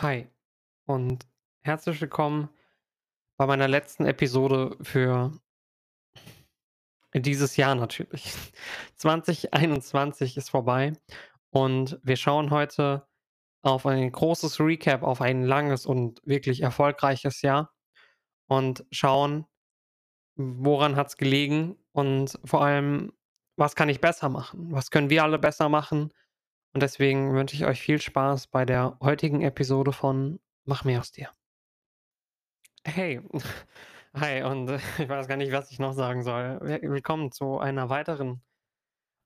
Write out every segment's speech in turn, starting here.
Hi und herzlich willkommen bei meiner letzten Episode für dieses Jahr natürlich. 2021 ist vorbei und wir schauen heute auf ein großes Recap auf ein langes und wirklich erfolgreiches Jahr und schauen, woran hat es gelegen und vor allem, was kann ich besser machen? Was können wir alle besser machen? Und deswegen wünsche ich euch viel Spaß bei der heutigen Episode von Mach mehr aus dir. Hey, hi und äh, ich weiß gar nicht, was ich noch sagen soll. Wi- Willkommen zu einer weiteren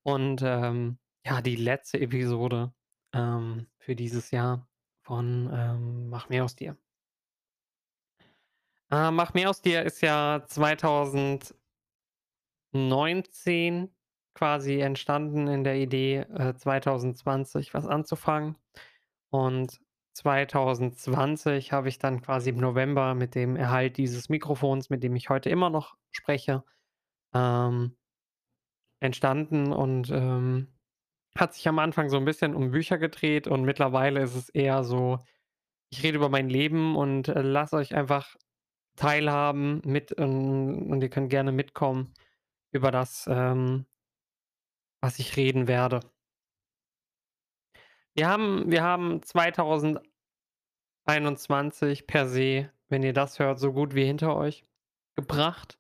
und ähm, ja, die letzte Episode ähm, für dieses Jahr von ähm, Mach mehr aus dir. Äh, Mach mehr aus dir ist ja 2019 quasi entstanden in der Idee, äh, 2020 was anzufangen. Und 2020 habe ich dann quasi im November mit dem Erhalt dieses Mikrofons, mit dem ich heute immer noch spreche, ähm, entstanden und, ähm, hat sich am Anfang so ein bisschen um Bücher gedreht und mittlerweile ist es eher so, ich rede über mein Leben und, äh, lasse euch einfach teilhaben mit ähm, und ihr könnt gerne mitkommen über das, ähm, was ich reden werde. Wir haben wir haben 2021 per se, wenn ihr das hört, so gut wie hinter euch gebracht.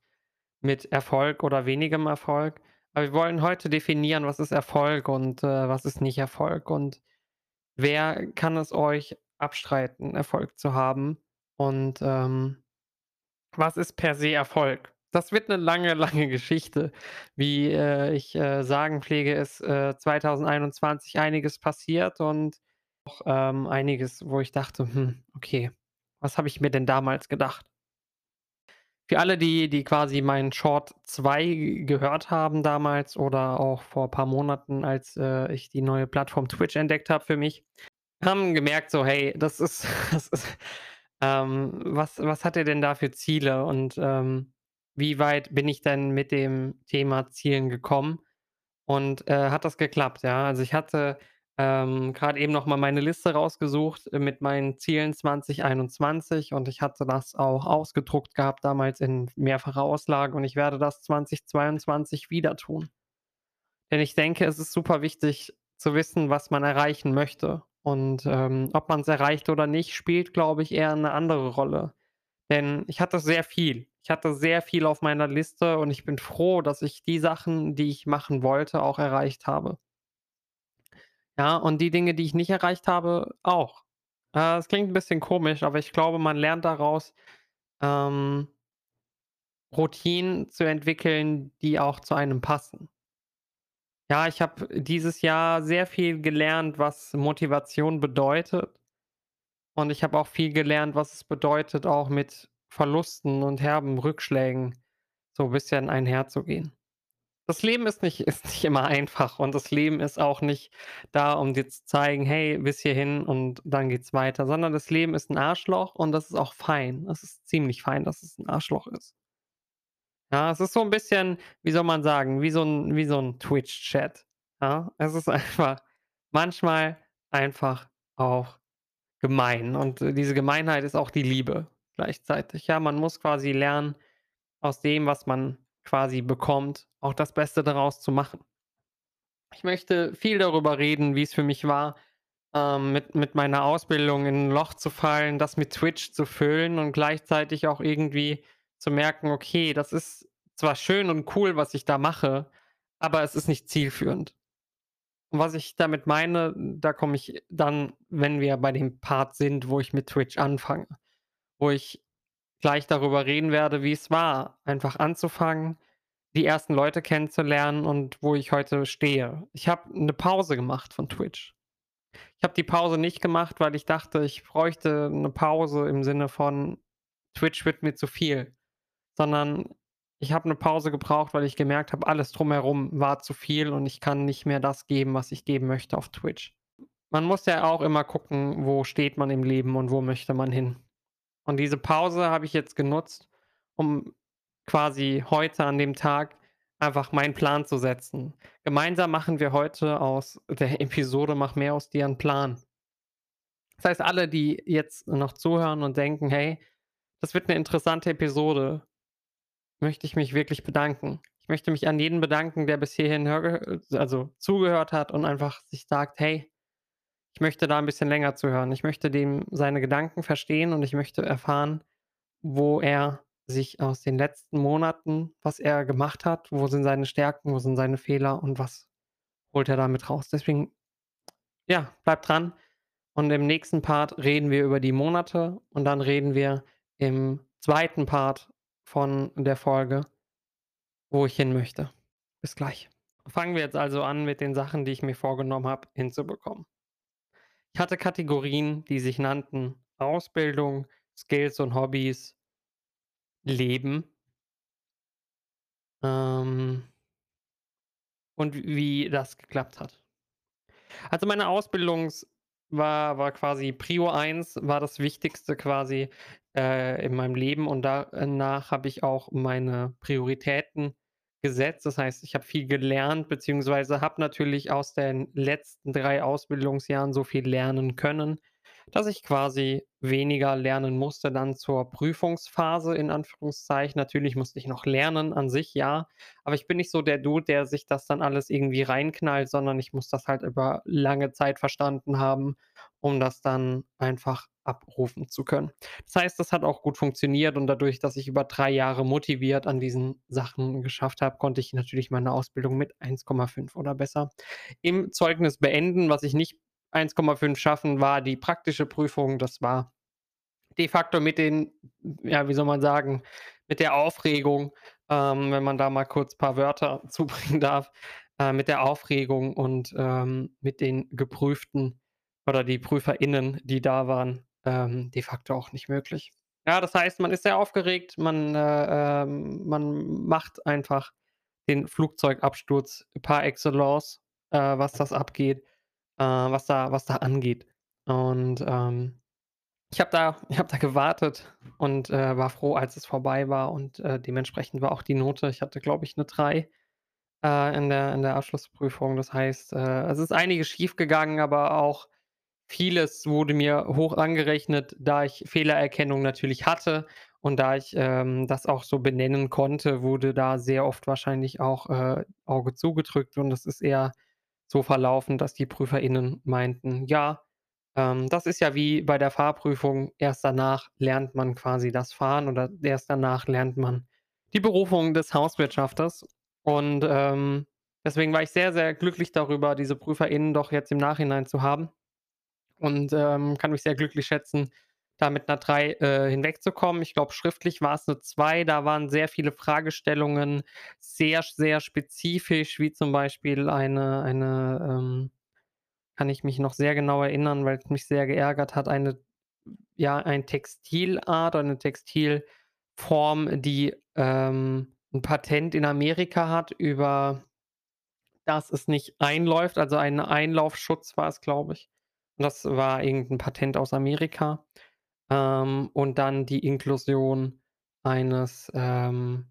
Mit Erfolg oder wenigem Erfolg. Aber wir wollen heute definieren, was ist Erfolg und, äh, was ist nicht Erfolg und wer kann es euch abstreiten, Erfolg zu haben und, ähm, was ist per se Erfolg? Das wird eine lange, lange Geschichte. Wie, äh, ich, äh, sagen pflege, ist, äh, 2021 einiges passiert und auch, ähm, einiges, wo ich dachte: „Hm, okay, was habe ich mir denn damals gedacht?“ Für alle, die die quasi meinen Short 2 gehört haben damals oder auch vor paar Monaten, als, äh, ich die neue Plattform Twitch entdeckt habe für mich, haben gemerkt so: „Hey, das ist das ist ähm, was was hat er denn da für Ziele und, ähm, wie weit bin ich denn mit dem Thema Zielen gekommen?“ und, äh, hat das geklappt, ja? Also, ich hatte, ähm, grad eben noch mal meine Liste rausgesucht, äh, mit meinen Zielen 2021 und ich hatte das auch ausgedruckt gehabt damals in mehrfacher Auslage und ich werde das 2022 wieder tun. Denn ich denke, es ist super wichtig zu wissen, was man erreichen möchte. Und, ähm, ob man es erreicht oder nicht, spielt, glaube ich, eher eine andere Rolle. Denn ich hatte sehr viel. Ich hatte sehr viel auf meiner Liste und ich bin froh, dass ich die Sachen, die ich machen wollte, auch erreicht habe. Ja, und die Dinge, die ich nicht erreicht habe, auch. Äh, es klingt ein bisschen komisch, aber ich glaube, man lernt daraus, ähm, Routinen zu entwickeln, die auch zu einem passen. Ja, ich habe dieses Jahr sehr viel gelernt, was Motivation bedeutet und ich habe auch viel gelernt, was es bedeutet, auch mit Verlusten und herben Rückschlägen so 'n bisschen einherzugehen. Das Leben ist nicht ist nicht immer einfach und das Leben ist auch nicht da, um dir zu zeigen: „Hey, bis hierhin und dann geht's weiter“, sondern das Leben ist 'n Arschloch und das ist auch fein. Es ist ziemlich fein, dass es 'n Arschloch ist. Ja, es ist so 'n bisschen, wie soll man sagen, wie so 'n wie so 'n Twitch-Chat, ja? Es ist einfach manchmal einfach auch gemein und, diese Gemeinheit ist auch die Liebe gleichzeitig. Ja, man muss quasi lernen, aus dem, was man quasi bekommt, auch das Beste daraus zu machen. Ich möchte viel darüber reden, wie's für mich war, ähm, mit mit meiner Ausbildung in 'n Loch zu fallen, das mit Twitch zu füllen und gleichzeitig auch irgendwie zu merken: „Okay, das ist zwar schön und cool, was ich da mache, aber es ist nicht zielführend.“ Und was ich damit meine, da komme ich dann, wenn wir bei dem Part sind, wo ich mit Twitch anfange, wo ich gleich darüber reden werde, wie es war, einfach anzufangen, die ersten Leute kennenzulernen und wo ich heute stehe. Ich habe 'ne Pause gemacht von Twitch. Ich habe die Pause nicht gemacht, weil ich dachte, ich bräuchte 'ne Pause im Sinne von Twitch wird mir zu viel, sondern ich habe 'ne Pause gebraucht, weil ich gemerkt habe, alles drumherum war zu viel und ich kann nicht mehr das geben, was ich geben möchte auf Twitch. Man muss ja auch immer gucken, wo steht man im Leben und wo möchte man hin. Und diese Pause habe ich jetzt genutzt, um quasi heute an dem Tag einfach meinen Plan zu setzen. Gemeinsam machen wir heute aus der Episode „Mach mehr aus dir“ 'n Plan. Das heißt, alle, die jetzt noch zuhören und denken: „Hey, das wird 'ne interessante Episode“, möchte ich mich wirklich bedanken. Ich möchte mich an jeden bedanken, der bis hierhin also zugehört hat und einfach sich sagt: „Hey, ich möchte da 'n bisschen länger zuhören. Ich möchte dem seine Gedanken verstehen und ich möchte erfahren, wo er sich aus den letzten Monaten was er gemacht hat, wo sind seine Stärken, wo sind seine Fehler und was holt er damit raus?“ Deswegen, ja, bleibt dran und im nächsten Part reden wir über die Monate und dann reden wir im zweiten Part von der Folge wo ich hin möchte. Bis gleich. Fangen wir jetzt also an mit den Sachen, die ich mir vorgenommen habe, hinzubekommen. Ich hatte Kategorien, die sich nannten Ausbildung, Skills und Hobbys Leben ähm und wie das geklappt hat. Also, meine Ausbildungs war war quasi Prio 1 war das Wichtigste quasi, äh, in meinem Leben und da äh, nach habe ich auch meine Prioritäten gesetzt. Das heißt, ich habe viel gelernt, beziehungsweise habe natürlich aus den letzten 3 Ausbildungsjahren so viel lernen können, dass ich quasi weniger lernen musste dann zur Prüfungsphase in Anführungszeichen. Natürlich musste ich noch lernen an sich, ja, aber ich bin nicht so der Dude, der sich das dann alles irgendwie reinknallt, sondern ich muss das halt über lange Zeit verstanden haben, um das dann einfach abrufen zu können. Das heißt, das hat auch gut funktioniert und dadurch, dass ich über 3 Jahre motiviert an diesen Sachen geschafft habe, konnte ich natürlich meine Ausbildung mit 1,5 oder besser im Zeugnis beenden. Was ich nicht 1,5 schaffen, war die praktische Prüfung. Das war de facto mit den ja, wie soll man sagen, mit der Aufregung, ähm, wenn man da mal kurz paar Wörter zubringen darf, äh, mit der Aufregung und, ähm, mit den Geprüften oder die PrüferInnen, die da waren, ähm, de facto auch nicht möglich. Ja, das heißt, man ist sehr aufgeregt, man, äh, ähm man macht einfach den Flugzeugabsturz par excellence, äh, was das abgeht äh, was da was da angeht. Und, ähm, ich habe da ich habe da gewartet und, äh, war froh, als es vorbei war und, äh, dementsprechend war auch die Note ich hatte, glaube ich, 'ne 3, äh, in der in der Abschlussprüfung. Das heißt, es ist einiges schiefgegangen, aber auch vieles wurde mir hoch angerechnet, da ich Fehlererkennung natürlich hatte und da ich, ähm, das auch so benennen konnte, wurde da sehr oft wahrscheinlich auch, äh, Auge zugedrückt und das ist eher so verlaufen, dass die PrüferInnen meinten: „Ja, ähm, das ist ja wie bei der Fahrprüfung. Erst danach lernt man quasi das Fahren oder erst danach lernt man die Berufung des Hauswirtschafters.“ Und, ähm, deswegen war ich sehr, sehr glücklich darüber, diese PrüferInnen doch jetzt im Nachhinein zu haben und, ähm, kann mich sehr glücklich schätzen, da mit 'ner 3, äh, hinwegzukommen. Ich glaube, schriftlich war es 'ne 2, da waren sehr viele Fragestellungen sehr, sehr spezifisch, wie zum Beispiel eine eine, ähm kann ich mich noch sehr genau erinnern, weil's mich sehr geärgert hat, eine ja, ein Textilart oder 'ne Textilform, die, ähm, 'n Patent in Amerika hat, über das es nicht einläuft, also ein Einlaufschutz war es, glaube ich. Das war irgend 'n Patent aus Amerika. Ähm, und dann die Inklusion eines, ähm,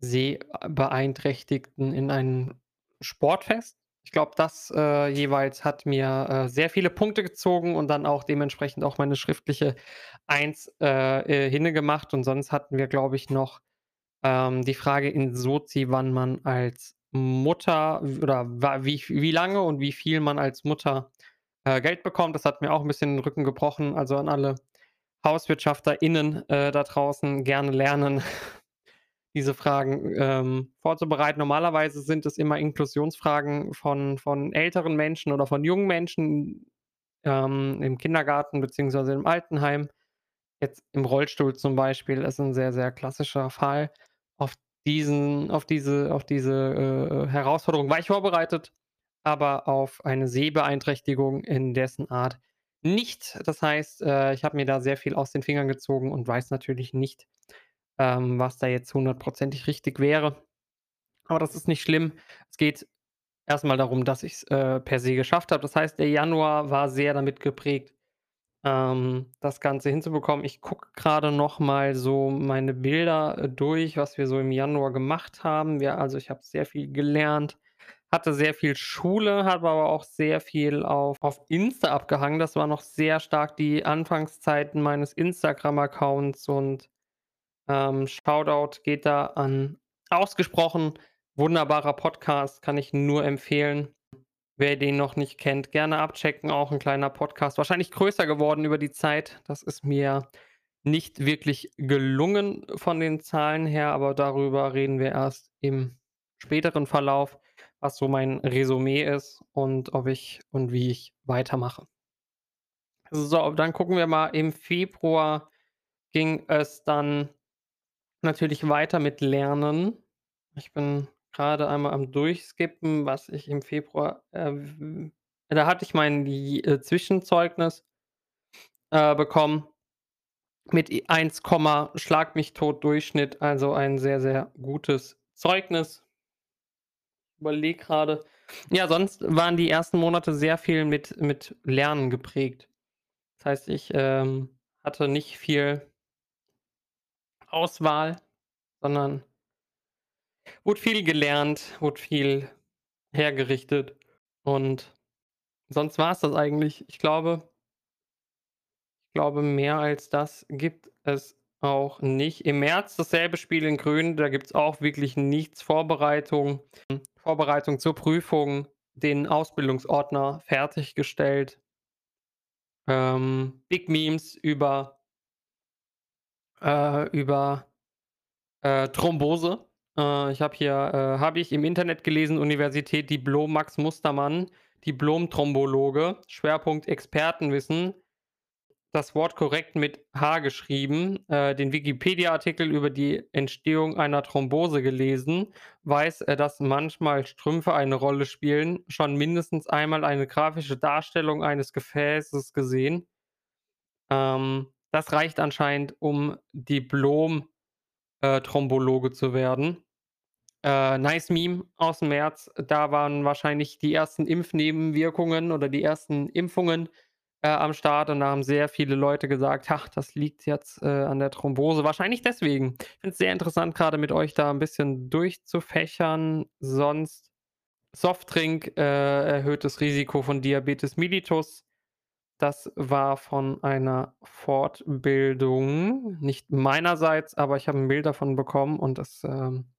Sehbeeinträchtigten in ein Sportfest. Ich glaube, das, äh, jeweils hat mir, äh, sehr viele Punkte gezogen und dann auch dementsprechend auch meine schriftliche 1, äh, äh, hingemacht und sonst hatten wir, glaube ich, noch, ähm, die Frage in Sozi, wann man als Mutter oder wie wie lange und wie viel man als Mutter, äh, Geld bekommt. Das hat mir auch 'n bisschen den Rücken gebrochen. Also, an alle HauswirtschafterInnen, äh, da draußen gerne lernen, diese Fragen, ähm, vorzubereiten. Normalerweise sind es immer Inklusionsfragen von von älteren Menschen oder von jungen Menschen, ähm, im Kindergarten beziehungsweise im Altenheim. Jetzt im Rollstuhl zum Beispiel ist 'n sehr, sehr klassischer Fall. Auf diesen auf diese auf diese, äh, äh, Herausforderung war ich vorbereitet, aber auf eine Sehbeeinträchtigung in dessen Art nicht. Das heißt, äh, ich habe mir da sehr viel aus den Fingern gezogen und weiß natürlich nicht, ähm, was da jetzt hundertprozentig richtig wäre. Aber das ist nicht schlimm. Es geht erst mal darum, dass ich's, äh, per se geschafft habe. Das heißt, der Januar war sehr damit geprägt, ähm, das Ganze hinzubekommen. Ich gucke grade noch mal so meine Bilder, äh, durch, was wir so im Januar gemacht haben. Ja, also, ich habe sehr viel gelernt, hatte sehr viel Schule, habe aber auch sehr viel auf auf Insta abgehangen. Das war noch sehr stark die Anfangszeiten meines Instagram-Accounts und, ähm, Shoutout geht da an ausgesprochen wunderbarer Podcast, kann ich nur empfehlen. Wer den noch nicht kennt, gerne abchecken, auch 'n kleiner Podcast. Wahrscheinlich größer geworden über die Zeit. Das ist mir nicht wirklich gelungen von den Zahlen her, aber darüber reden wir erst im späteren Verlauf, was so mein Resümee ist und ob ich und wie ich weitermache. So, dann gucken wir mal. Im Februar ging es dann natürlich weiter mit Lernen. Ich bin grade einmal am Durchskippen, was ich im Februar, äh, da hatte ich mein äh, Zwischenzeugnis äh, bekommen mit e 1, schlag mich tot Durchschnitt, also ein sehr, sehr gutes Zeugnis. Überlege grade. Ja, sonst waren die ersten Monate sehr viel mit mit Lernen geprägt. Das heißt, ich, ähm, hatte nicht viel Auswahl, sondern wurde viel gelernt, wurde viel hergerichtet und sonst war's das eigentlich. Ich glaube glaube, mehr als das gibt es auch nicht. Im März dasselbe Spiel in grün, da gibt's auch wirklich nichts. Vorbereitung Vorbereitung zur Prüfung, den Ausbildungsordner fertiggestellt. Ähm, Big Memes über äh, über, äh, Thrombose. Äh, ich habe hier äh, habe ich im Internet gelesen, Universität Diplom Max Mustermann, Diplom-Thrombologe, Schwerpunkt Expertenwissen. Das Wort korrekt mit H geschrieben, äh, den Wikipedia-Artikel über die Entstehung einer Thrombose gelesen, weiß, äh, dass manchmal Strümpfe eine Rolle spielen, schon mindestens einmal eine grafische Darstellung eines Gefäßes gesehen. Ähm, das reicht anscheinend, um Diplom äh, zu werden. Äh, nice Meme aus'm März. Da waren wahrscheinlich die ersten Impfnebenwirkungen oder die ersten Impfungen, äh, am Start und da haben sehr viele Leute gesagt: „Ach, das liegt jetzt, äh, an der Thrombose.“ Wahrscheinlich deswegen. Ich finde es sehr interessant, grade mit euch da 'n bisschen durchzufächern. Sonst Softdrink, äh, erhöhtes Risiko von Diabetes mellitus. Das war von einer Fortbildung, nicht meinerseits, aber ich habe 'n Bild davon bekommen und das, ähm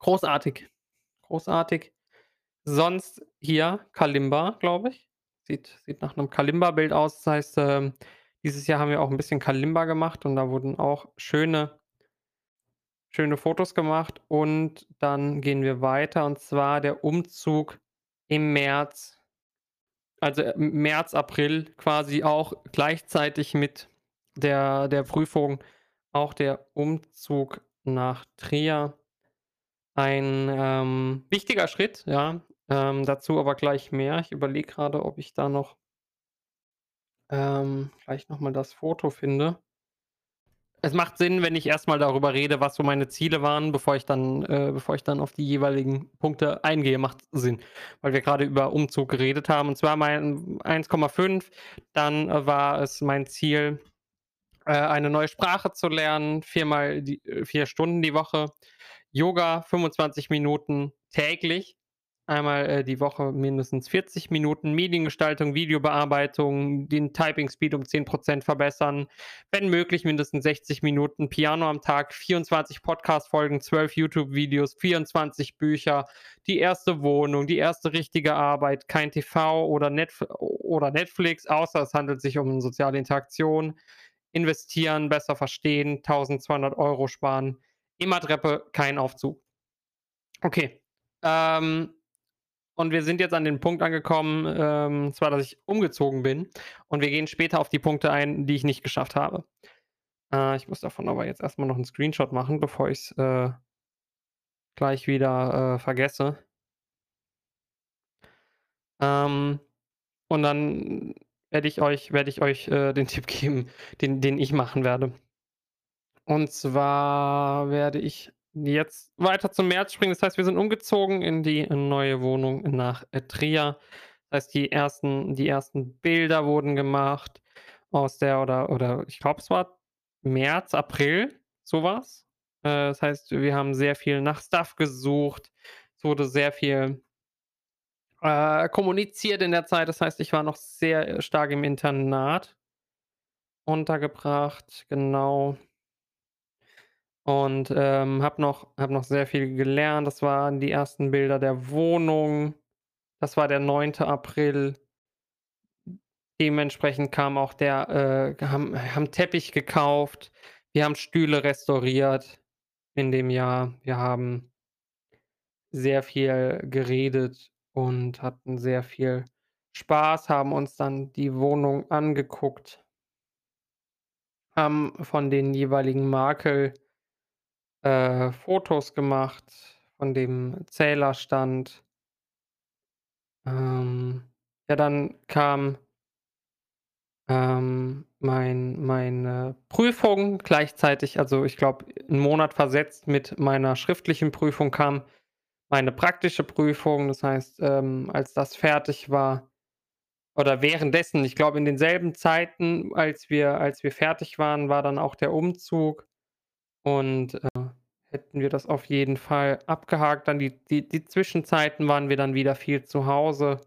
großartig, großartig. Sonst hier Kalimba, glaube ich. Sieht sieht nach 'nem Kalimba-Bild aus. Das heißt, ähm, dieses Jahr haben wir auch 'n bisschen Kalimba gemacht und da wurden auch schöne schöne Fotos gemacht und dann gehen wir weiter und zwar der Umzug im März. Also, M März, April quasi auch gleichzeitig mit der der Prüfung auch der Umzug nach Trier. Ein, ähm, wichtiger Schritt, ja, ähm, dazu aber gleich mehr. Ich überlege grade, ob ich da noch ähm, gleich noch mal das Foto finde. Es macht Sinn, wenn ich erst mal darüber rede, was so meine Ziele waren, bevor ich dann äh, bevor ich dann auf die jeweiligen Punkte eingehe, macht Sinn, weil wir grade über Umzug geredet haben. Und zwar mein 1,5, dann, äh, war es mein Ziel, äh, eine neue Sprache zu lernen, viermal die äh, 4 Stunden die Woche. Yoga 25 Minuten täglich, einmal, äh, die Woche mindestens 40 Minuten. Mediengestaltung, Videobearbeitung, den Typing Speed um 10 % verbessern. Wenn möglich mindestens 60 Minuten Piano am Tag, 24 Podcast-Folgen, 12 YouTube-Videos, 24 Bücher, die erste Wohnung, die erste richtige Arbeit, kein TV oder Netf oder Netflix, außer es handelt sich um soziale Interaktion. Investieren, besser verstehen, 1.200 € sparen. Immer Treppe, kein Aufzug. Okay, ähm, und wir sind jetzt an den Punkt angekommen, ähm, zwar, dass ich umgezogen bin und wir gehen später auf die Punkte ein, die ich nicht geschafft habe. Äh, ich muss davon aber jetzt erst mal noch 'n Screenshot machen, bevor ich's, äh gleich wieder, äh, vergesse. Ähm, und dann werde ich euch werde ich euch, äh, den Tipp geben, den den ich machen werde. Und zwar werde ich jetzt weiter zum März springen. Das heißt, wir sind umgezogen in die neue Wohnung nach, Trier. Das heißt, die ersten die ersten Bilder wurden gemacht aus der oder oder ich glaube, es war März, April, so was. Äh, das heißt, wir haben sehr viel nach Stuff gesucht. Es wurde sehr viel äh, kommuniziert in der Zeit. Das heißt, ich war noch sehr, stark im Internat untergebracht, genau. Und, ähm, habe noch habe noch sehr viel gelernt. Das waren die ersten Bilder der Wohnung. Das war der 9. April. Dementsprechend kam auch der äh, haben haben Teppich gekauft. Wir haben Stühle restauriert in dem Jahr. Wir haben sehr viel geredet und hatten sehr viel Spaß, haben uns dann die Wohnung angeguckt haben von den jeweiligen Makel äh, Fotos gemacht, von dem Zählerstand. Ähm, ja, dann kam ähm, mein meine Prüfung gleichzeitig also, ich glaube, 'n Monat versetzt mit meiner schriftlichen Prüfung kam meine praktische Prüfung. Das heißt, ähm, als das fertig war oder währenddessen, ich glaube, in denselben Zeiten, als wir als wir fertig waren, war dann auch der Umzug und, äh, hätten wir das auf jeden Fall abgehakt. Dann die die die Zwischenzeiten waren wir dann wieder viel zu Hause.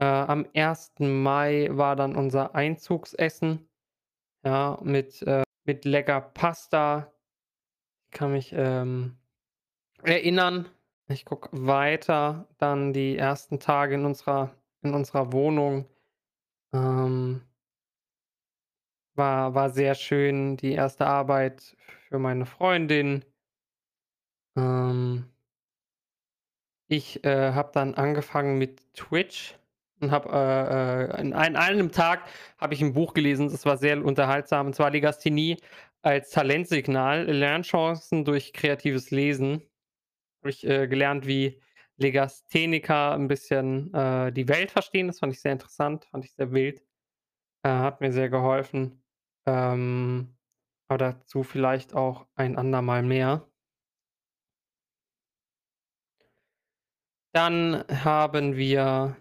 Äh, am 1. Mai war dann unser Einzugsessen, ja, mit, äh mit lecker Pasta. Kann mich, ähm, erinnern. Ich gucke weiter, dann die ersten Tage in unserer in unserer Wohnung, ähm war war sehr schön, die erste Arbeit für meine Freundin. Ähm ich, äh, habe dann angefangen mit Twitch und habe, äh, äh, in ein einem Tag habe ich 'n Buch gelesen, das war sehr unterhaltsam, und zwar „Legasthenie als Talentsignal: Lernchancen durch kreatives Lesen.“ Habe ich, äh, gelernt, wie Legastheniker 'n bisschen, äh, die Welt verstehen. Das fand ich sehr interessant, fand ich sehr wild. Äh, hat mir sehr geholfen. Ähm, aber dazu vielleicht auch ein andermal mehr. Dann haben wir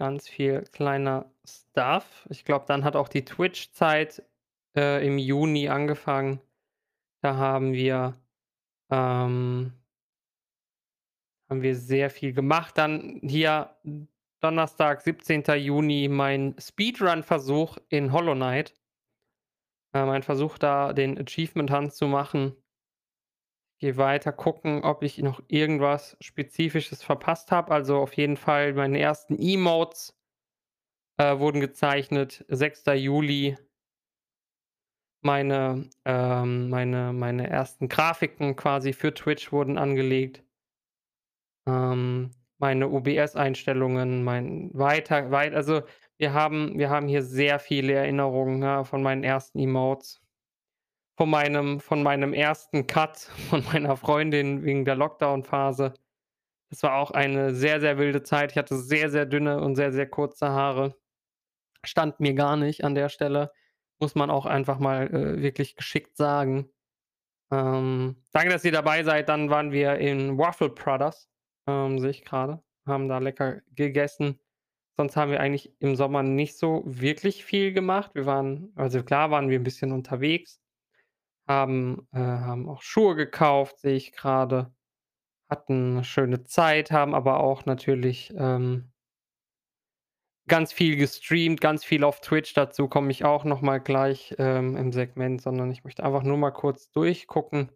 ganz viel kleiner Stuff. Ich glaube, dann hat auch die Twitch-Zeit, äh, im Juni angefangen. Da haben wir, ähm haben wir sehr viel gemacht. Dann hier Donnerstag, 17. Juni, mein Speedrun-Versuch in Hollow Knight. Äh, mein Versuch, da den Achievement Hunt zu machen. Gehe weiter gucken, ob ich noch irgendwas Spezifisches verpasst habe. Also, auf jeden Fall meine ersten Emotes äh, wurden gezeichnet, 6. Juli. Meine ähm, meine meine ersten Grafiken quasi für Twitch wurden angelegt. Ähm, meine OBS-Einstellungen, mein weiter weit also, wir haben wir haben hier sehr viele Erinnerungen, ja, von meinen ersten Emotes. Von meinem von meinem ersten Cut von meiner Freundin wegen der Lockdown-Phase. Das war auch eine sehr, sehr wilde Zeit. Ich hatte sehr, sehr dünne und sehr, sehr kurze Haare. Stand mir gar nicht an der Stelle, muss man auch einfach mal, äh, wirklich geschickt sagen. Ähm, danke, dass ihr dabei seid. Dann waren wir in Waffle Brothers, ähm, sehe ich grade, haben da lecker gegessen. Sonst haben wir eigentlich im Sommer nicht so wirklich viel gemacht. Wir waren also, klar waren wir 'n bisschen unterwegs, haben äh, haben auch Schuhe gekauft, sehe ich grade, hatten 'ne schöne Zeit, haben aber auch natürlich, ähm ganz viel gestreamt, ganz viel auf Twitch. Dazu komme ich auch noch mal gleich, ähm, im Segment, sondern ich möchte einfach nur mal kurz durchgucken,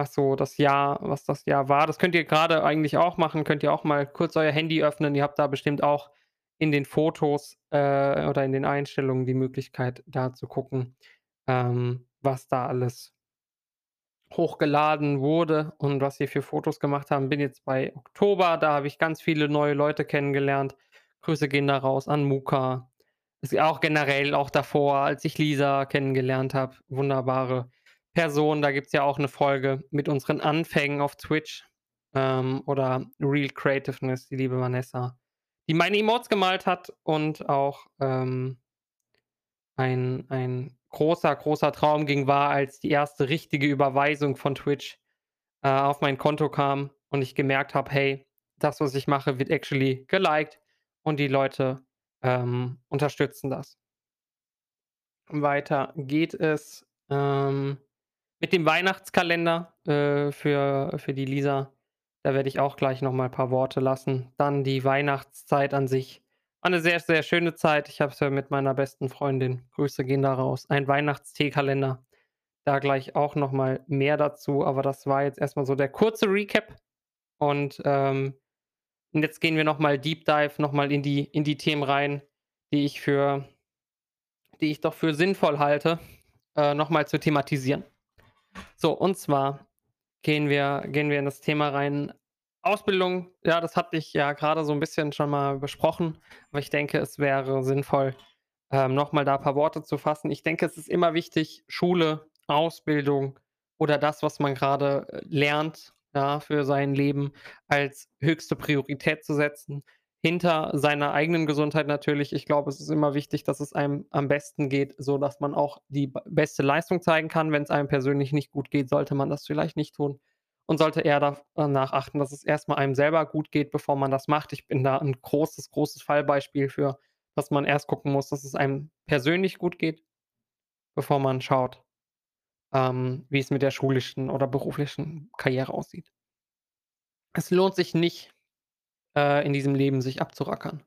was so das Jahr was das Jahr war. Das könnt ihr grade eigentlich auch machen. Könnt ihr auch mal kurz euer Handy öffnen. Ihr habt da bestimmt auch in den Fotos, äh, oder in den Einstellungen die Möglichkeit, da zu gucken, ähm, was da alles hochgeladen wurde und was wir für Fotos gemacht haben. Bin jetzt bei Oktober, da habe ich ganz viele neue Leute kennengelernt. Grüße gehen da raus an Muka. Ist auch generell auch davor, als ich Lisa kennengelernt habe, wunderbare Person. Da gibt's ja auch 'ne Folge mit unseren Anfängen auf Twitch, ähm, oder Real Creativeness, die liebe Vanessa, die meine Emotes gemalt hat und auch, ähm ein ein großer, großer Traum ging war, als die erste richtige Überweisung von Twitch, äh, auf mein Konto kam und ich gemerkt habe: „Hey, das, was ich mache, wird actually geliked und die Leute, ähm, unterstützen das.“ Weiter geht es, ähm, mit dem Weihnachtskalender, äh, für für die Lisa. Da werde ich auch gleich noch mal paar Worte lassen. Dann die Weihnachtszeit an sich. War 'ne sehr, sehr schöne Zeit. Ich habe es ja mit meiner besten Freundin Grüße gehen da raus, ein Weihnachtsteekalender. Da gleich auch noch mal mehr dazu, aber das war jetzt erst mal so der kurze Recap. Und, ähm, jetzt gehen wir noch mal Deep Dive noch mal in die in die Themen rein, die ich für die ich doch für sinnvoll halte, äh, noch mal zu thematisieren. So, und zwar gehen wir gehen wir in das Thema rein. Ausbildung, ja, das hatte ich ja grade so 'n bisschen schon mal besprochen, aber ich denke, es wäre sinnvoll, ähm, noch mal da paar Worte zu fassen. Ich denke, es ist immer wichtig, Schule, Ausbildung oder das, was man grade, äh, lernt, ja, für sein Leben als höchste Priorität zu setzen, hinter seiner eigenen Gesundheit natürlich. Ich glaube, es ist immer wichtig, dass es einem am besten geht, sodass man auch die beste Leistung zeigen kann. Wenn's einem persönlich nicht gut geht, sollte man das vielleicht nicht tun und sollte eher da danach achten, dass es erst mal einem selber gut geht, bevor man das macht. Ich bin da 'n großes, großes Fallbeispiel für, dass man erst gucken muss, dass es einem persönlich gut geht, bevor man schaut, ähm, wie es mit der schulischen oder beruflichen Karriere aussieht. Es lohnt sich nicht, äh, in diesem Leben sich abzurackern.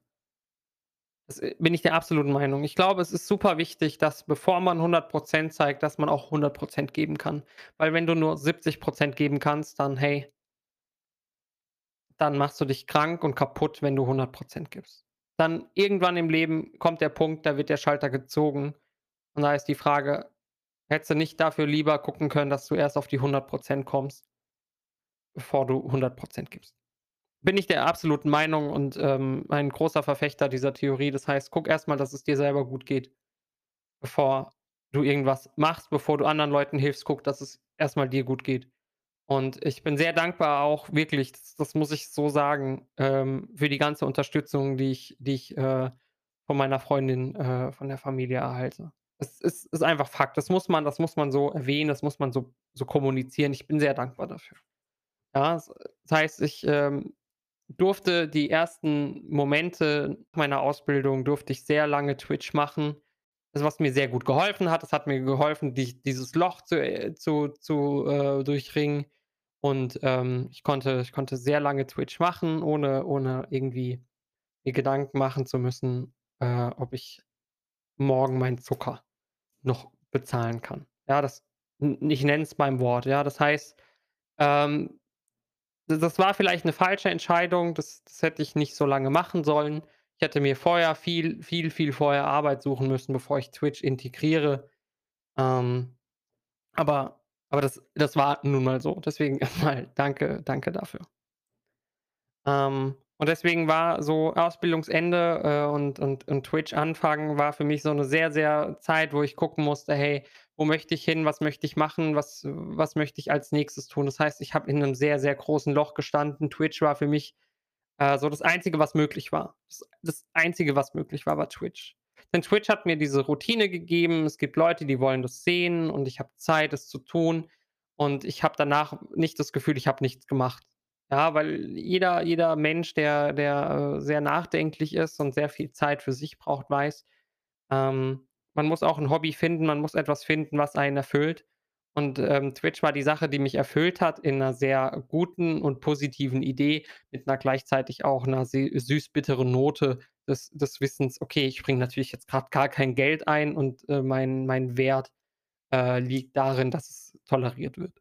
Das, äh, bin ich der absoluten Meinung. Ich glaube, es ist super wichtig, dass bevor man 100 % zeigt, dass man auch 100 % geben kann. Weil wenn du nur 70 % geben kannst, dann hey dann machst du dich krank und kaputt, wenn du 100 % gibst. Dann irgendwann im Leben kommt der Punkt, da wird der Schalter gezogen und da ist die Frage: Hättest du nicht dafür lieber gucken können, dass du erst auf die 100 % kommst bevor du 100 % gibst? Bin ich der absoluten Meinung und, ähm, ein großer Verfechter dieser Theorie. Das heißt, guck erst mal, dass es dir selber gut geht, bevor du irgendwas machst, bevor du anderen Leuten hilfst, guck, dass es erst mal dir gut geht. Und ich bin sehr dankbar auch wirklich, das das muss ich so sagen, ähm, für die ganze Unterstützung, die ich die ich, äh, von meiner Freundin, äh, von der Familie erhalte. Es ist ist einfach Fakt. Das muss man das muss man so erwähnen, das muss man so so kommunizieren. Ich bin sehr dankbar dafür. Ja, das heißt, ich, ähm, durfte die ersten Momente meiner Ausbildung durfte ich sehr lange Twitch machen, also, was mir sehr gut geholfen hat. Es hat mir geholfen, dich dieses Loch zu äh, zu zu, äh, durchringen und, ähm, ich konnte ich konnte sehr lange Twitch machen, ohne ohne irgendwie mir Gedanken machen zu müssen, äh, ob ich morgen meinen Zucker noch bezahlen kann. Ja, das ich nenne es beim Wort, ja. Das heißt, ähm, das war vielleicht 'ne falsche Entscheidung, das das hätte ich nicht so lange machen sollen. Ich hätte mir vorher viel viel viel vorher Arbeit suchen müssen, bevor ich Twitch integriere. Ähm, aber aber das das war nun mal so. Deswegen erstmal danke danke dafür. Ähm, und deswegen war so Ausbildungsende, äh, und und und Twitch anfangen war für mich so 'ne sehr, sehr Zeit, wo ich gucken musste: „Hey, wo möchte ich hin? Was möchte ich machen? Was was möchte ich als Nächstes tun?“ Das heißt, ich habe in 'nem sehr, sehr großen Loch gestanden. Twitch war für mich, äh, so das Einzige, was möglich war. Das das Einzige, was möglich war, war Twitch. Denn Twitch hat mir diese Routine gegeben. Es gibt Leute, die wollen das sehen und ich habe Zeit, es zu tun. Und ich habe danach nicht das Gefühl, ich habe nichts gemacht. Ja, weil jeder jeder Mensch, der der, äh, sehr nachdenklich ist und sehr viel Zeit für sich braucht, weiß, ähm, man muss auch 'n Hobby finden, man muss etwas finden, was einen erfüllt. Und, ähm, Twitch war die Sache, die mich erfüllt hat in 'ner sehr guten und positiven Idee, mit 'ner gleichzeitig auch 'ner sü süß-bitteren Note des des Wissens: „Okay, ich bringe natürlich jetzt grad gar kein Geld ein und, äh, mein mein Wert, äh, liegt darin, dass es toleriert wird.“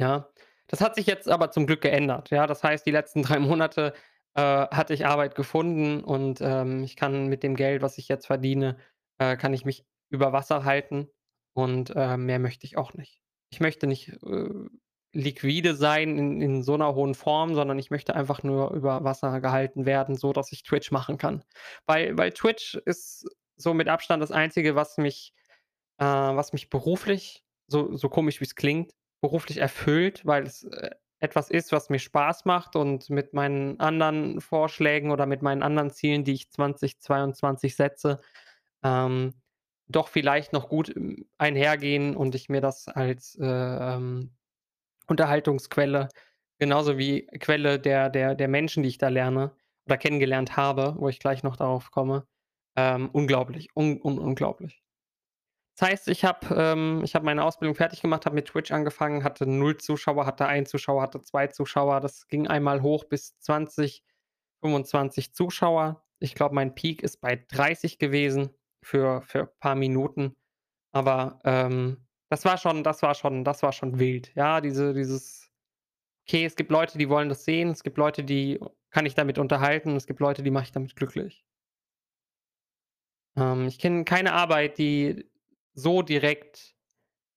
Ja, das hat sich jetzt aber zum Glück geändert. Ja, das heißt, die letzten 3 Monate, äh, hatte ich Arbeit gefunden und, ähm, ich kann mit dem Geld, was ich jetzt verdiene äh, kann ich mich über Wasser halten und, äh, mehr möchte ich auch nicht. Ich möchte nicht, äh, liquide sein in in so 'ner hohen Form, sondern ich möchte einfach nur über Wasser gehalten werden, sodass ich Twitch machen kann. Weil weil Twitch ist so mit Abstand das Einzige, was mich äh, was mich beruflich, so so komisch wie's klingt, beruflich erfüllt, weil es, äh, etwas ist, was mir Spaß macht und mit meinen anderen Vorschlägen oder mit meinen anderen Zielen, die ich 2022 setze, ähm, doch vielleicht noch gut, hm, einhergehen und ich mir das als, äh, ähm, Unterhaltungsquelle genauso wie Quelle der der der Menschen, die ich da lerne oder kennengelernt habe, wo ich gleich noch darauf komme, ähm, unglaublich, un un unglaublich. Das heißt, ich habe ähm, habe meine Ausbildung fertig gemacht, habe mit Twitch angefangen, hatte 0 Zuschauer, hatte 1 Zuschauer, hatte 2 Zuschauer. Das ging einmal hoch bis 20, 25 Zuschauer. Ich glaube, mein Peak ist bei 30 gewesen für für paar Minuten. Aber, ähm, das war schon das war schon das war schon wild. Ja, diese dieses okay, es gibt Leute, die wollen das sehen. Es gibt Leute, die kann ich damit unterhalten. Es gibt Leute, die mache ich damit glücklich. Ähm, ich kenne keine Arbeit, die so direkt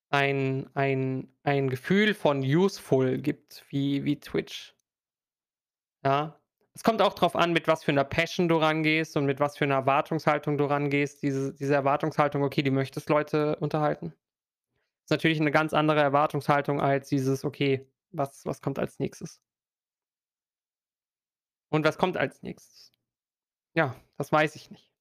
ein ein ein Gefühl von useful gibt wie wie Twitch. Ja. Es kommt auch drauf an, mit was für 'ner Passion du rangehst und mit was für 'ner Erwartungshaltung du rangehst. Diese diese Erwartungshaltung, okay, du möchtest Leute unterhalten. Ist natürlich 'ne ganz andere Erwartungshaltung als dieses: „Okay, was was kommt als Nächstes?“ Und was kommt als Nächstes? Ja, das weiß ich nicht.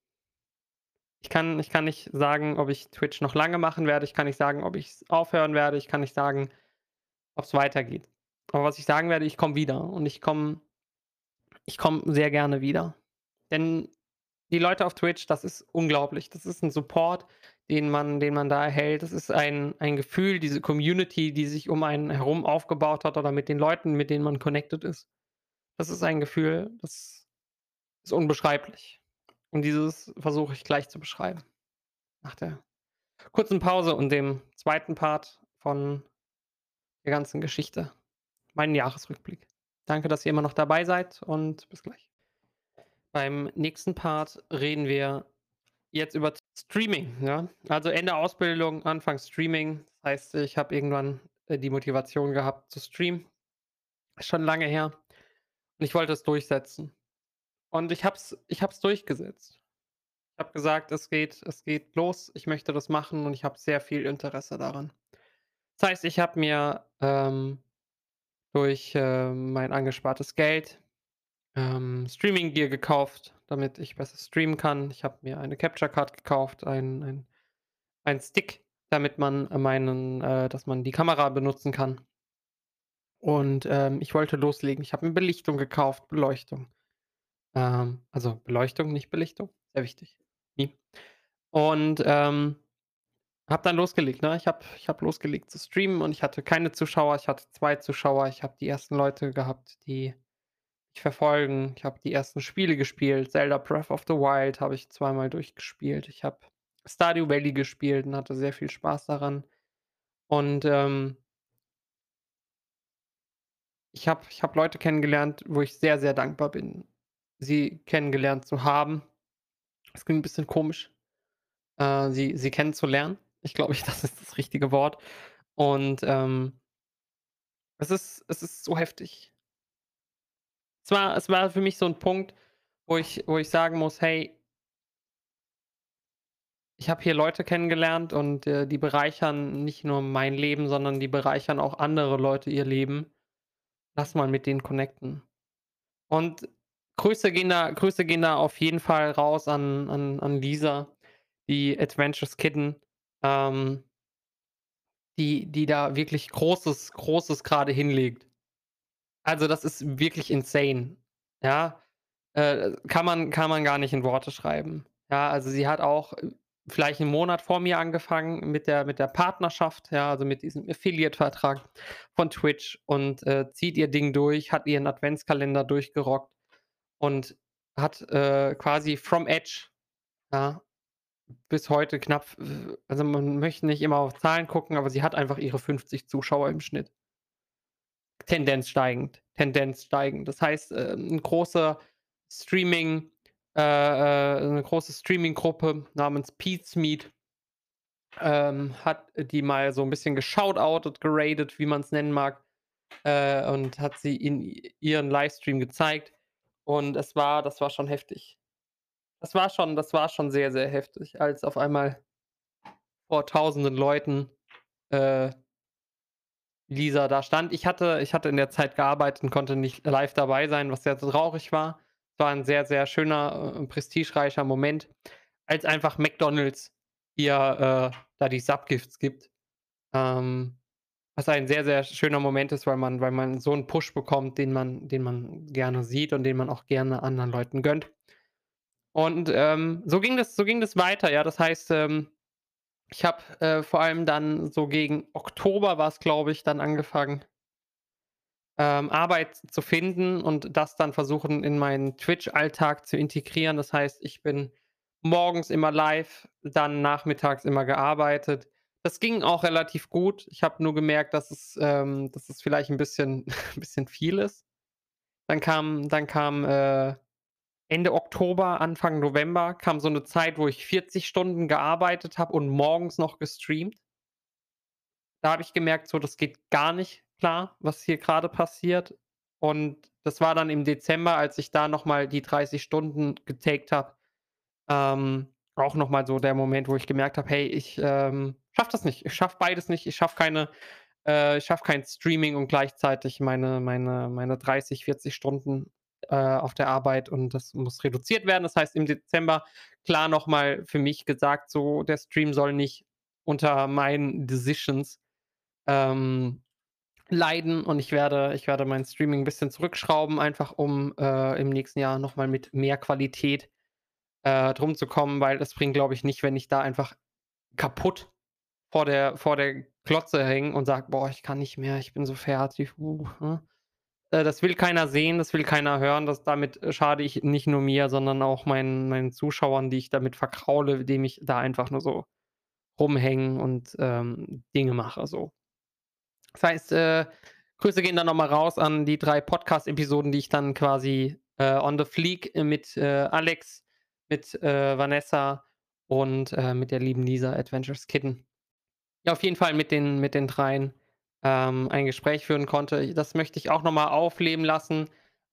Ich kann ich kann nicht sagen, ob ich Twitch noch lange machen werde. Ich kann nicht sagen, ob ich's aufhören werde. Ich kann nicht sagen, ob's weitergeht. Aber was ich sagen werde, ich komme wieder und ich komme ich komme sehr gerne wieder. Denn die Leute auf Twitch, das ist unglaublich. Das ist 'n Support, den man den man da erhält. Das ist ein ein Gefühl, diese Community, die sich um einen herum aufgebaut hat oder mit den Leuten, mit denen man connected ist. Das ist ein Gefühl, das ist unbeschreiblich. Und dieses versuche ich gleich zu beschreiben. Nach der kurzen Pause und dem 2. Part von der ganzen Geschichte, meinen Jahresrückblick. Danke, dass ihr immer noch dabei seid und bis gleich. Beim nächsten Part reden wir jetzt über Streaming, ja? Also Ende Ausbildung, Anfang Streaming. Das heißt, ich habe irgendwann, äh, die Motivation gehabt zu streamen. Schon lange her. Und ich wollte es durchsetzen. Und ich habe es ich habe es durchgesetzt. Ich habe gesagt: „Es geht es geht los. Ich möchte das machen und ich habe sehr viel Interesse daran.“ Das heißt, ich habe mir, ähm, durch, ähm, mein angespartes Geld, ähm, Streaming-Gear gekauft, damit ich besser streamen kann. Ich habe mir eine Capture Card gekauft, ein ein ein Stick, damit man meinen äh, dass man die Kamera benutzen kann. Und, ähm, ich wollte loslegen. Ich habe mir Belichtung gekauft, Beleuchtung. Ähm, also Beleuchtung, nicht Belichtung, sehr wichtig. Und, ähm, habe dann losgelegt, ne? Ich habe ich habe losgelegt zu streamen und ich hatte keine Zuschauer. Ich hatte 2 Zuschauer. Ich habe die ersten Leute gehabt, die mich verfolgen. Ich habe die ersten Spiele gespielt. Zelda Breath of the Wild habe ich zweimal durchgespielt. Ich habe Stardew Valley gespielt und hatte sehr viel Spaß daran. Und, ähm ich habe ich habe Leute kennengelernt, wo ich sehr, sehr dankbar bin, sie kennengelernt zu haben. Es klingt 'n bisschen komisch, äh, sie sie kennenzulernen. Ich glaube das ist das richtige Wort. Und, ähm es ist es ist so heftig. Es war es war für mich so 'n Punkt, wo ich wo ich sagen muss: „Hey“ „ich habe hier Leute kennengelernt und, äh, die bereichern nicht nur mein Leben, sondern die bereichern auch andere Leute ihr Leben. Lass mal mit denen connecten.“ Und Grüße gehen da Grüße gehen da auf jeden Fall raus an an an Lisa, die Adventures Kitten, ähm die die da wirklich Großes Großes grade hinlegt. Also, das ist wirklich insane, ja? Äh, kann man kann man gar nicht in Worte schreiben. Ja, also sie hat auch, äh, vielleicht 'n Monat vor mir angefangen mit der mit der Partnerschaft, ja, also mit diesem Affiliate-Vertrag von Twitch und, äh, zieht ihr Ding durch, hat ihren Adventskalender durchgerockt und hat, äh, quasi from Edge, ja, bis heute knapp also man möchte nicht immer auf Zahlen gucken, aber sie hat einfach ihre 50 Zuschauer im Schnitt. Tendenz steigend Tendenz steigend. Das heißt, äh, 'n großer Streaming äh, äh 'ne große Streaming-Gruppe namens Pete's Meat ähm, hat die mal so 'n bisschen geshoutoutet, geradet, wie man's nennen mag, äh, und hat sie in ihren Livestream gezeigt. Und es war das war schon heftig. Das war schon das war schon sehr, sehr heftig, als auf einmal vor tausenden Leuten, äh Lisa da stand. Ich hatte ich hatte in der Zeit gearbeitet und konnte nicht live dabei sein, was sehr traurig war. War 'n sehr, sehr schöner, äh, prestigereicher Moment, als einfach McDonald's ihr, äh, da die Subgifts gibt. Ähm, was ein sehr, sehr schöner Moment ist, weil man weil man so 'n Push bekommt, den man den man gerne sieht und den man auch gerne anderen Leuten gönnt. Und, ähm, so ging das so ging das weiter, ja. Das heißt, ähm Ich habe, äh, vor allem dann so gegen Oktober war's, glaube ich, dann angefangen ähm, Arbeit zu finden und das dann versuchen, in meinen Twitch-Alltag zu integrieren. Das heißt, ich bin morgens immer live, dann nachmittags immer gearbeitet. Das ging auch relativ gut. Ich habe nur gemerkt, dass es ähm, dass es vielleicht 'n bisschen 'n bisschen viel ist. Dann kam dann kam, äh, Ende Oktober, Anfang November kam so 'ne Zeit, wo ich 40 Stunden gearbeitet habe und morgens noch gestreamt. Da habe ich gemerkt, so, das geht gar nicht klar, was hier grade passiert. Und das war dann im Dezember, als ich da noch mal die 30 Stunden getaked habe, ähm, auch noch mal so der Moment, wo ich gemerkt habe: „Hey, ich, ähm, schaffe das nicht. Ich schaffe beides nicht. Ich schaffe keine äh, ich schaffe kein Streaming und gleichzeitig meine meine meine 30, 40 Stunden, äh, auf der Arbeit und das muss reduziert werden.“ Das heißt, im Dezember klar noch mal für mich gesagt, so, der Stream soll nicht unter meinen Decisions, ähm, leiden und ich werde ich werde mein Streaming 'n bisschen zurückschrauben, einfach um, äh, im nächsten Jahr noch mal mit mehr Qualität, äh, drum zu kommen, weil das bringt, glaube ich, nicht, wenn ich da einfach kaputt vor der vor der Glotze hänge und sage: „Boah, ich kann nicht mehr, ich bin so fertig, uh, hm.“ Äh, das will keiner sehen, das will keiner hören. Das damit schade ich nicht nur mir, sondern auch meinen meinen Zuschauern, die ich damit vergraule, indem ich da einfach nur so rumhänge und, ähm, Dinge mache so. Das heißt, äh, Grüße gehen dann noch mal raus an die 3 Podcast-Episoden, die ich dann quasi, äh, on the fleek mit, äh, Alex, mit, äh, Vanessa und, äh, mit der lieben Lisa Adventures Kitten. Ja, auf jeden Fall mit den mit den Dreien, ähm, ein Gespräch führen konnte. Das möchte ich auch noch mal aufleben lassen,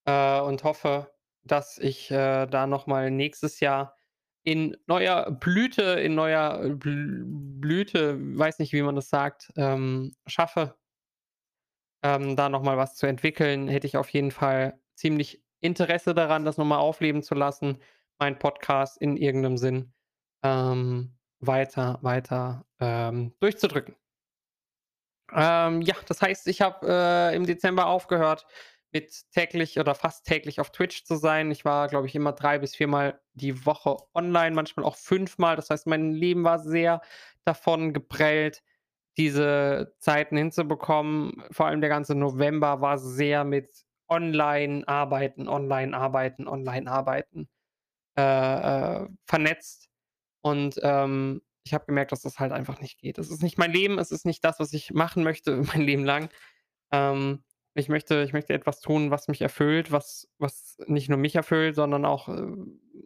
äh, und hoffe, dass ich, äh, da noch mal nächstes Jahr in neuer Blüte in neuer Bl Blüte, weiß nicht, wie man das sagt, ähm, schaffe ähm, da noch mal was zu entwickeln, hätte ich auf jeden Fall ziemlich Interesse daran, das noch mal aufleben zu lassen, meinen Podcast in irgend 'nem Sinn, ähm, weiter weiter, ähm, durchzudrücken. Ähm, ja, das heißt, ich habe, äh, im Dezember aufgehört, mit täglich oder fast täglich auf Twitch zu sein. Ich war, glaube ich, immer 3 bis viermal die Woche online, manchmal auch fünfmal. Das heißt, mein Leben war sehr davon geprellt, diese Zeiten hinzubekommen. Vor allem der ganze November war sehr mit online arbeiten, online arbeiten, online arbeiten, äh, äh, vernetzt. Und, ähm, ich habe gemerkt, dass das halt einfach nicht geht. Das ist nicht mein Leben, es ist nicht das, was ich machen möchte mein Leben lang. Ähm, ich möchte ich möchte etwas tun, was mich erfüllt, was was nicht nur mich erfüllt, sondern auch, äh,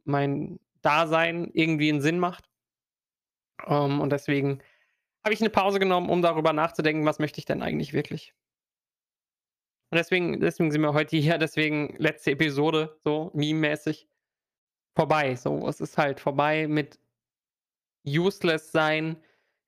mein Dasein irgendwie 'n Sinn macht. Ähm, und deswegen habe ich 'ne Pause genommen, um darüber nachzudenken: „Was möchte ich denn eigentlich wirklich?“ Und deswegen deswegen sind wir heute hier, deswegen letzte Episode so mememäßig vorbei. So, es ist halt vorbei mit useless sein,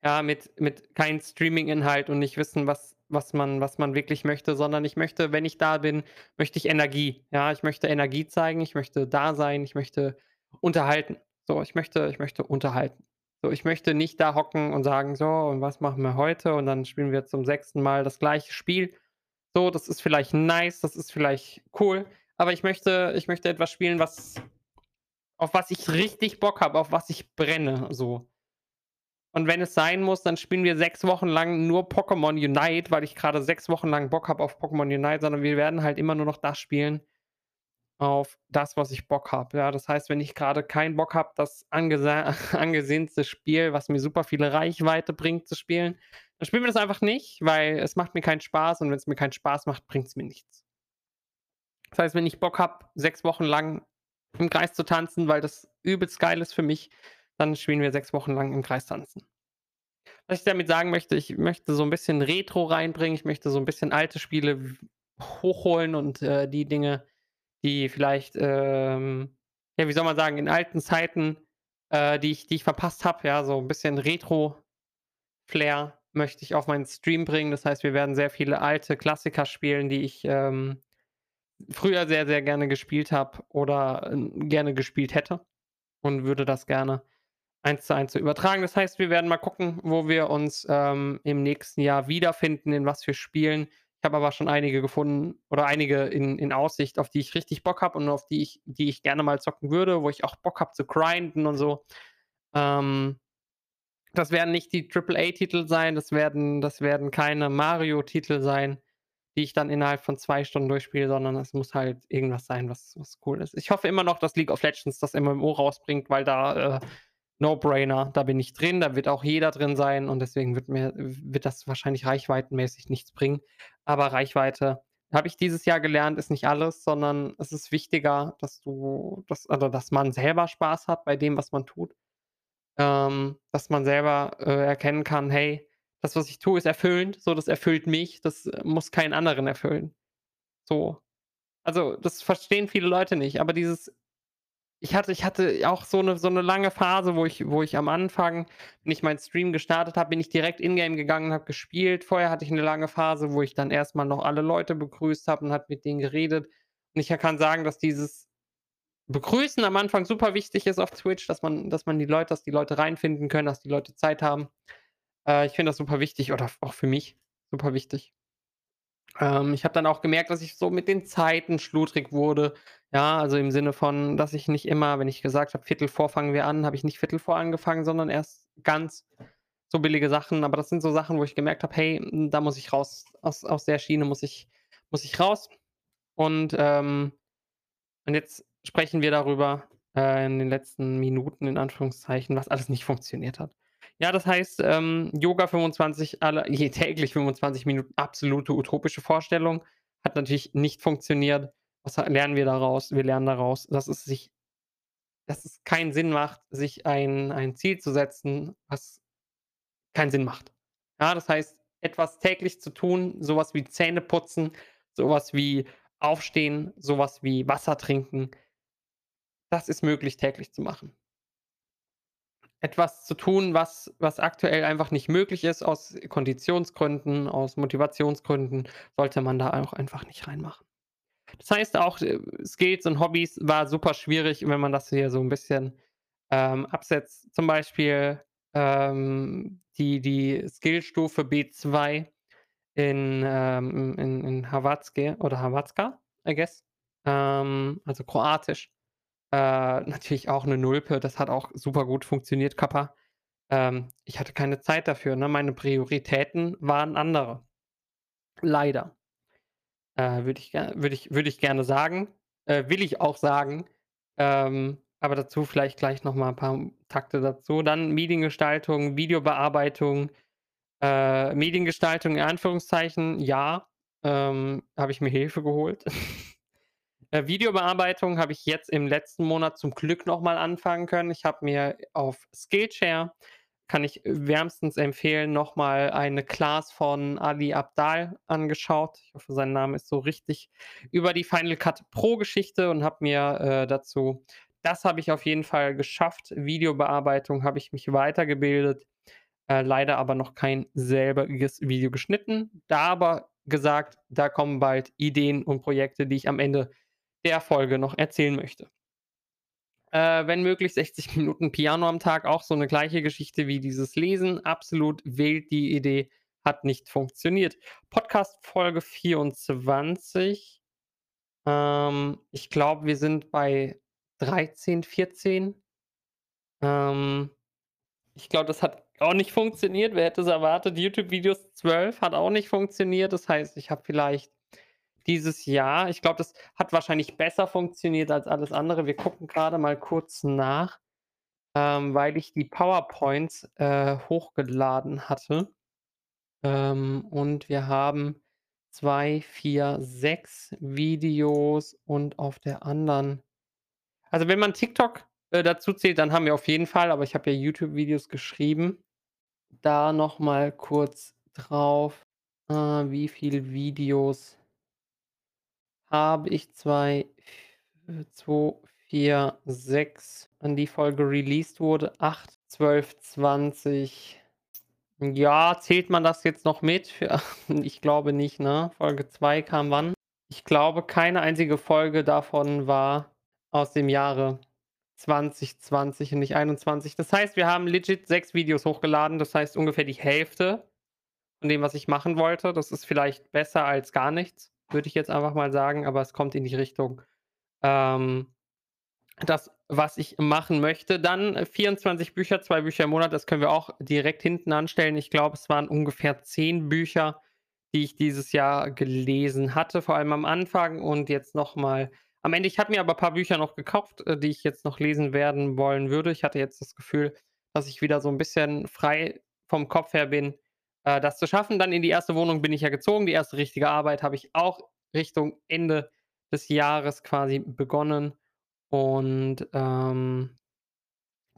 ja, mit mit kein Streaminginhalt und nicht wissen, was was man was man wirklich möchte, sondern ich möchte, wenn ich da bin, möchte ich Energie. Ja, ich möchte Energie zeigen, ich möchte da sein, ich möchte unterhalten. So, ich möchte ich möchte unterhalten. So, ich möchte nicht da hocken und sagen: „So, und was machen wir heute?“ Und dann spielen wir zum sechsten Mal das gleiche Spiel. So, das ist vielleicht nice, das ist vielleicht cool, aber ich möchte ich möchte etwas spielen, was auf was ich richtig Bock habe, auf was ich brenne, so. Und wenn es sein muss, dann spielen wir 6 Wochen lang nur Pokémon Unite, weil ich grade 6 Wochen lang Bock habe auf Pokémon Unite, sondern wir werden halt immer nur noch das spielen auf das, was ich Bock habe. Ja, das heißt, wenn ich grade keinen Bock habe, das angesa angesehenste Spiel, was mir super viele Reichweite bringt, zu spielen, dann spielen wir das einfach nicht, weil es macht mir keinen Spaß und wenn's mir keinen Spaß macht, bringt's mir nichts. Das heißt, wenn ich Bock habe, 6 Wochen lang im Kreis zu tanzen, weil das übelst geil ist für mich, dann spielen wir 6 Wochen lang im Kreis tanzen. Was ich damit sagen möchte, ich möchte so 'n bisschen Retro reinbringen. Ich möchte so 'n bisschen alte Spiele hochholen und, äh, die Dinge, die vielleicht, ähm, ja, wie soll man sagen, in alten Zeiten, äh, die ich die ich verpasst habe, ja, so 'n bisschen Retro-Flair möchte ich auf meinen Stream bringen. Das heißt, wir werden sehr viele alte Klassiker spielen, die ich, ähm, früher sehr, sehr gerne gespielt habe oder, ähm, gerne gespielt hätte und würde das gerne eins zu eins übertragen. Das heißt, wir werden mal gucken, wo wir uns, ähm, im nächsten Jahr wiederfinden, in was für Spielen. Ich habe aber schon einige gefunden oder einige in in Aussicht, auf die ich richtig Bock habe und auf die ich die ich gerne mal zocken würde, wo ich auch Bock habe zu grinden und so. Ähm Das werden nicht die Triple-A-Titel sein, das werden das werden keine Mario-Titel sein, die ich dann innerhalb von 2 Stunden durchspiele, sondern es muss halt irgendwas sein, was was cool ist. Ich hoffe immer noch, dass League of Legends das MMO rausbringt, weil da, äh, No-Brainer, da bin ich drin, da wird auch jeder drin sein und deswegen wird mir wird das wahrscheinlich reichweitenmäßig nichts bringen. Aber Reichweite, habe ich dieses Jahr gelernt, ist nicht alles, sondern es ist wichtiger, dass du dass also, dass man selber Spaß hat bei dem, was man tut. Ähm, dass man selber, äh, erkennen kann: „Hey, das, was ich tue, ist erfüllend, so, das erfüllt mich, das, äh, muss keinen anderen erfüllen.“ So. Also, das verstehen viele Leute nicht, aber dieses ich hatte ich hatte auch so 'ne so 'ne lange Phase, wo ich wo ich am Anfang, wenn ich meinen Stream gestartet habe, bin ich direkt in-game gegangen und habe gespielt. Vorher hatte ich 'ne lange Phase, wo ich dann erst mal noch alle Leute begrüßt habe und habe mit denen geredet. Und ich, kann sagen, dass dieses Begrüßen am Anfang super wichtig ist auf Twitch, dass man dass man die Leute dass die Leute reinfinden können, dass die Leute Zeit haben. Äh, ich finde das super wichtig oder auch für mich super wichtig. Ähm, ich habe dann auch gemerkt, dass ich so mit den Zeiten schludrig wurde. Ja, also im Sinne von, dass ich nicht immer, wenn ich gesagt habe: „Viertel vor fangen wir an“, habe ich nicht Viertel vor angefangen, sondern erst ganz. So billige Sachen, aber das sind so Sachen, wo ich gemerkt habe: „Hey, hm, da muss ich raus. Aus aus der Schiene muss ich muss ich raus.“ Und, ähm und jetzt sprechen wir darüber, äh, in den letzten Minuten in Anführungszeichen, was alles nicht funktioniert hat. Ja, das heißt, ähm, Yoga 25 alle je täglich 25 Minuten, absolute utopische Vorstellung, hat natürlich nicht funktioniert. Was lernen wir daraus? Wir lernen daraus, dass es sich dass es keinen Sinn macht, sich ein ein Ziel zu setzen, was keinen Sinn macht. Ja, das heißt, etwas täglich zu tun, so was wie Zähneputzen, so was wie Aufstehen, so was wie Wasser trinken das ist möglich täglich zu machen. Etwas zu tun, was was aktuell einfach nicht möglich ist aus Konditionsgründen, aus Motivationsgründen, sollte man da auch einfach nicht reinmachen. Das heißt auch, äh, Skills und Hobbys war super schwierig, wenn man das hier so 'n bisschen, ähm, absetzt. Zum Beispiel, ähm, die die Skillstufe B2 in, ähm in in Hrvatske oder Hrvatska, I guess, ähm, also Kroatisch. Äh, natürlich auch 'ne Nulpe, das hat auch super gut funktioniert, Kappa. Ähm, ich hatte keine Zeit dafür, ne? Meine Prioritäten waren andere. Leider. Äh, würde ich ger würde ich würde ich gerne sagen, äh, will ich auch sagen, ähm, aber dazu vielleicht gleich noch mal 'n paar Takte dazu. Dann Mediengestaltung, Videobearbeitung, äh, Mediengestaltung in Anführungszeichen, ja, ähm, habe ich mir Hilfe geholt. Äh, Videobearbeitung habe ich jetzt im letzten Monat zum Glück noch mal anfangen können. Ich habe mir auf Skillshare kann ich wärmstens empfehlen, noch mal eine Class von Ali Abdaal angeschaut. Ich hoffe, sein Name ist so richtig, über die Final Cut Pro Geschichte und habe mir, äh, dazu das habe ich auf jeden Fall geschafft. Videobearbeitung habe ich mich weitergebildet, äh, leider aber noch kein selbiges Video geschnitten. Da aber gesagt, da kommen bald Ideen und Projekte, die ich am Ende der Folge noch erzählen möchte. Äh, wenn möglich 60 Minuten Piano am Tag, auch so 'ne gleiche Geschichte wie dieses Lesen. Absolut wild die Idee, hat nicht funktioniert. Podcast Folge 24. Ähm, ich glaube, wir sind bei 13, 14. Ähm, ich glaube, das hat auch nicht funktioniert. Wer hätte es erwartet? YouTube-Videos 12 hat auch nicht funktioniert. Das heißt, ich habe vielleicht dieses Jahr ich glaube, das hat wahrscheinlich besser funktioniert als alles andere. Wir gucken grade mal kurz nach, ähm, weil ich die PowerPoints, äh, hochgeladen hatte. Ähm, und wir haben 2, 4, 6 Videos und auf der anderen also, wenn man TikTok, äh, dazu zählt, dann haben wir auf jeden Fall aber ich habe ja YouTube-Videos geschrieben. Da noch mal kurz drauf, äh, wie viel Videos habe ich 2, f 2, 4, 6 wann die Folge released wurde, 8, 12, 20. Ja, zählt man das jetzt noch mit ich glaube nicht, ne? Folge 2 kam wann? Ich glaube, keine einzige Folge davon war aus dem Jahre 2020 und nicht 21. Das heißt, wir haben legit 6 Videos hochgeladen, das heißt ungefähr die Hälfte von dem, was ich machen wollte. Das ist vielleicht besser als gar nichts, würde ich jetzt einfach mal sagen, aber es kommt in die Richtung. Ähm, das, was ich machen möchte. Dann 24 Bücher, 2 Bücher im Monat, das können wir auch direkt hinten anstellen. Ich glaube, es waren ungefähr 10 Bücher, die ich dieses Jahr gelesen hatte, vor allem am Anfang und jetzt noch mal am Ende. Ich habe mir aber paar Bücher noch gekauft, äh, die ich jetzt noch lesen werden wollen würde. Ich hatte jetzt das Gefühl, dass ich wieder so 'n bisschen frei vom Kopf her bin, äh, das zu schaffen. Dann in die erste Wohnung bin ich ja gezogen. Die erste richtige Arbeit habe ich auch Richtung Ende des Jahres quasi begonnen und, ähm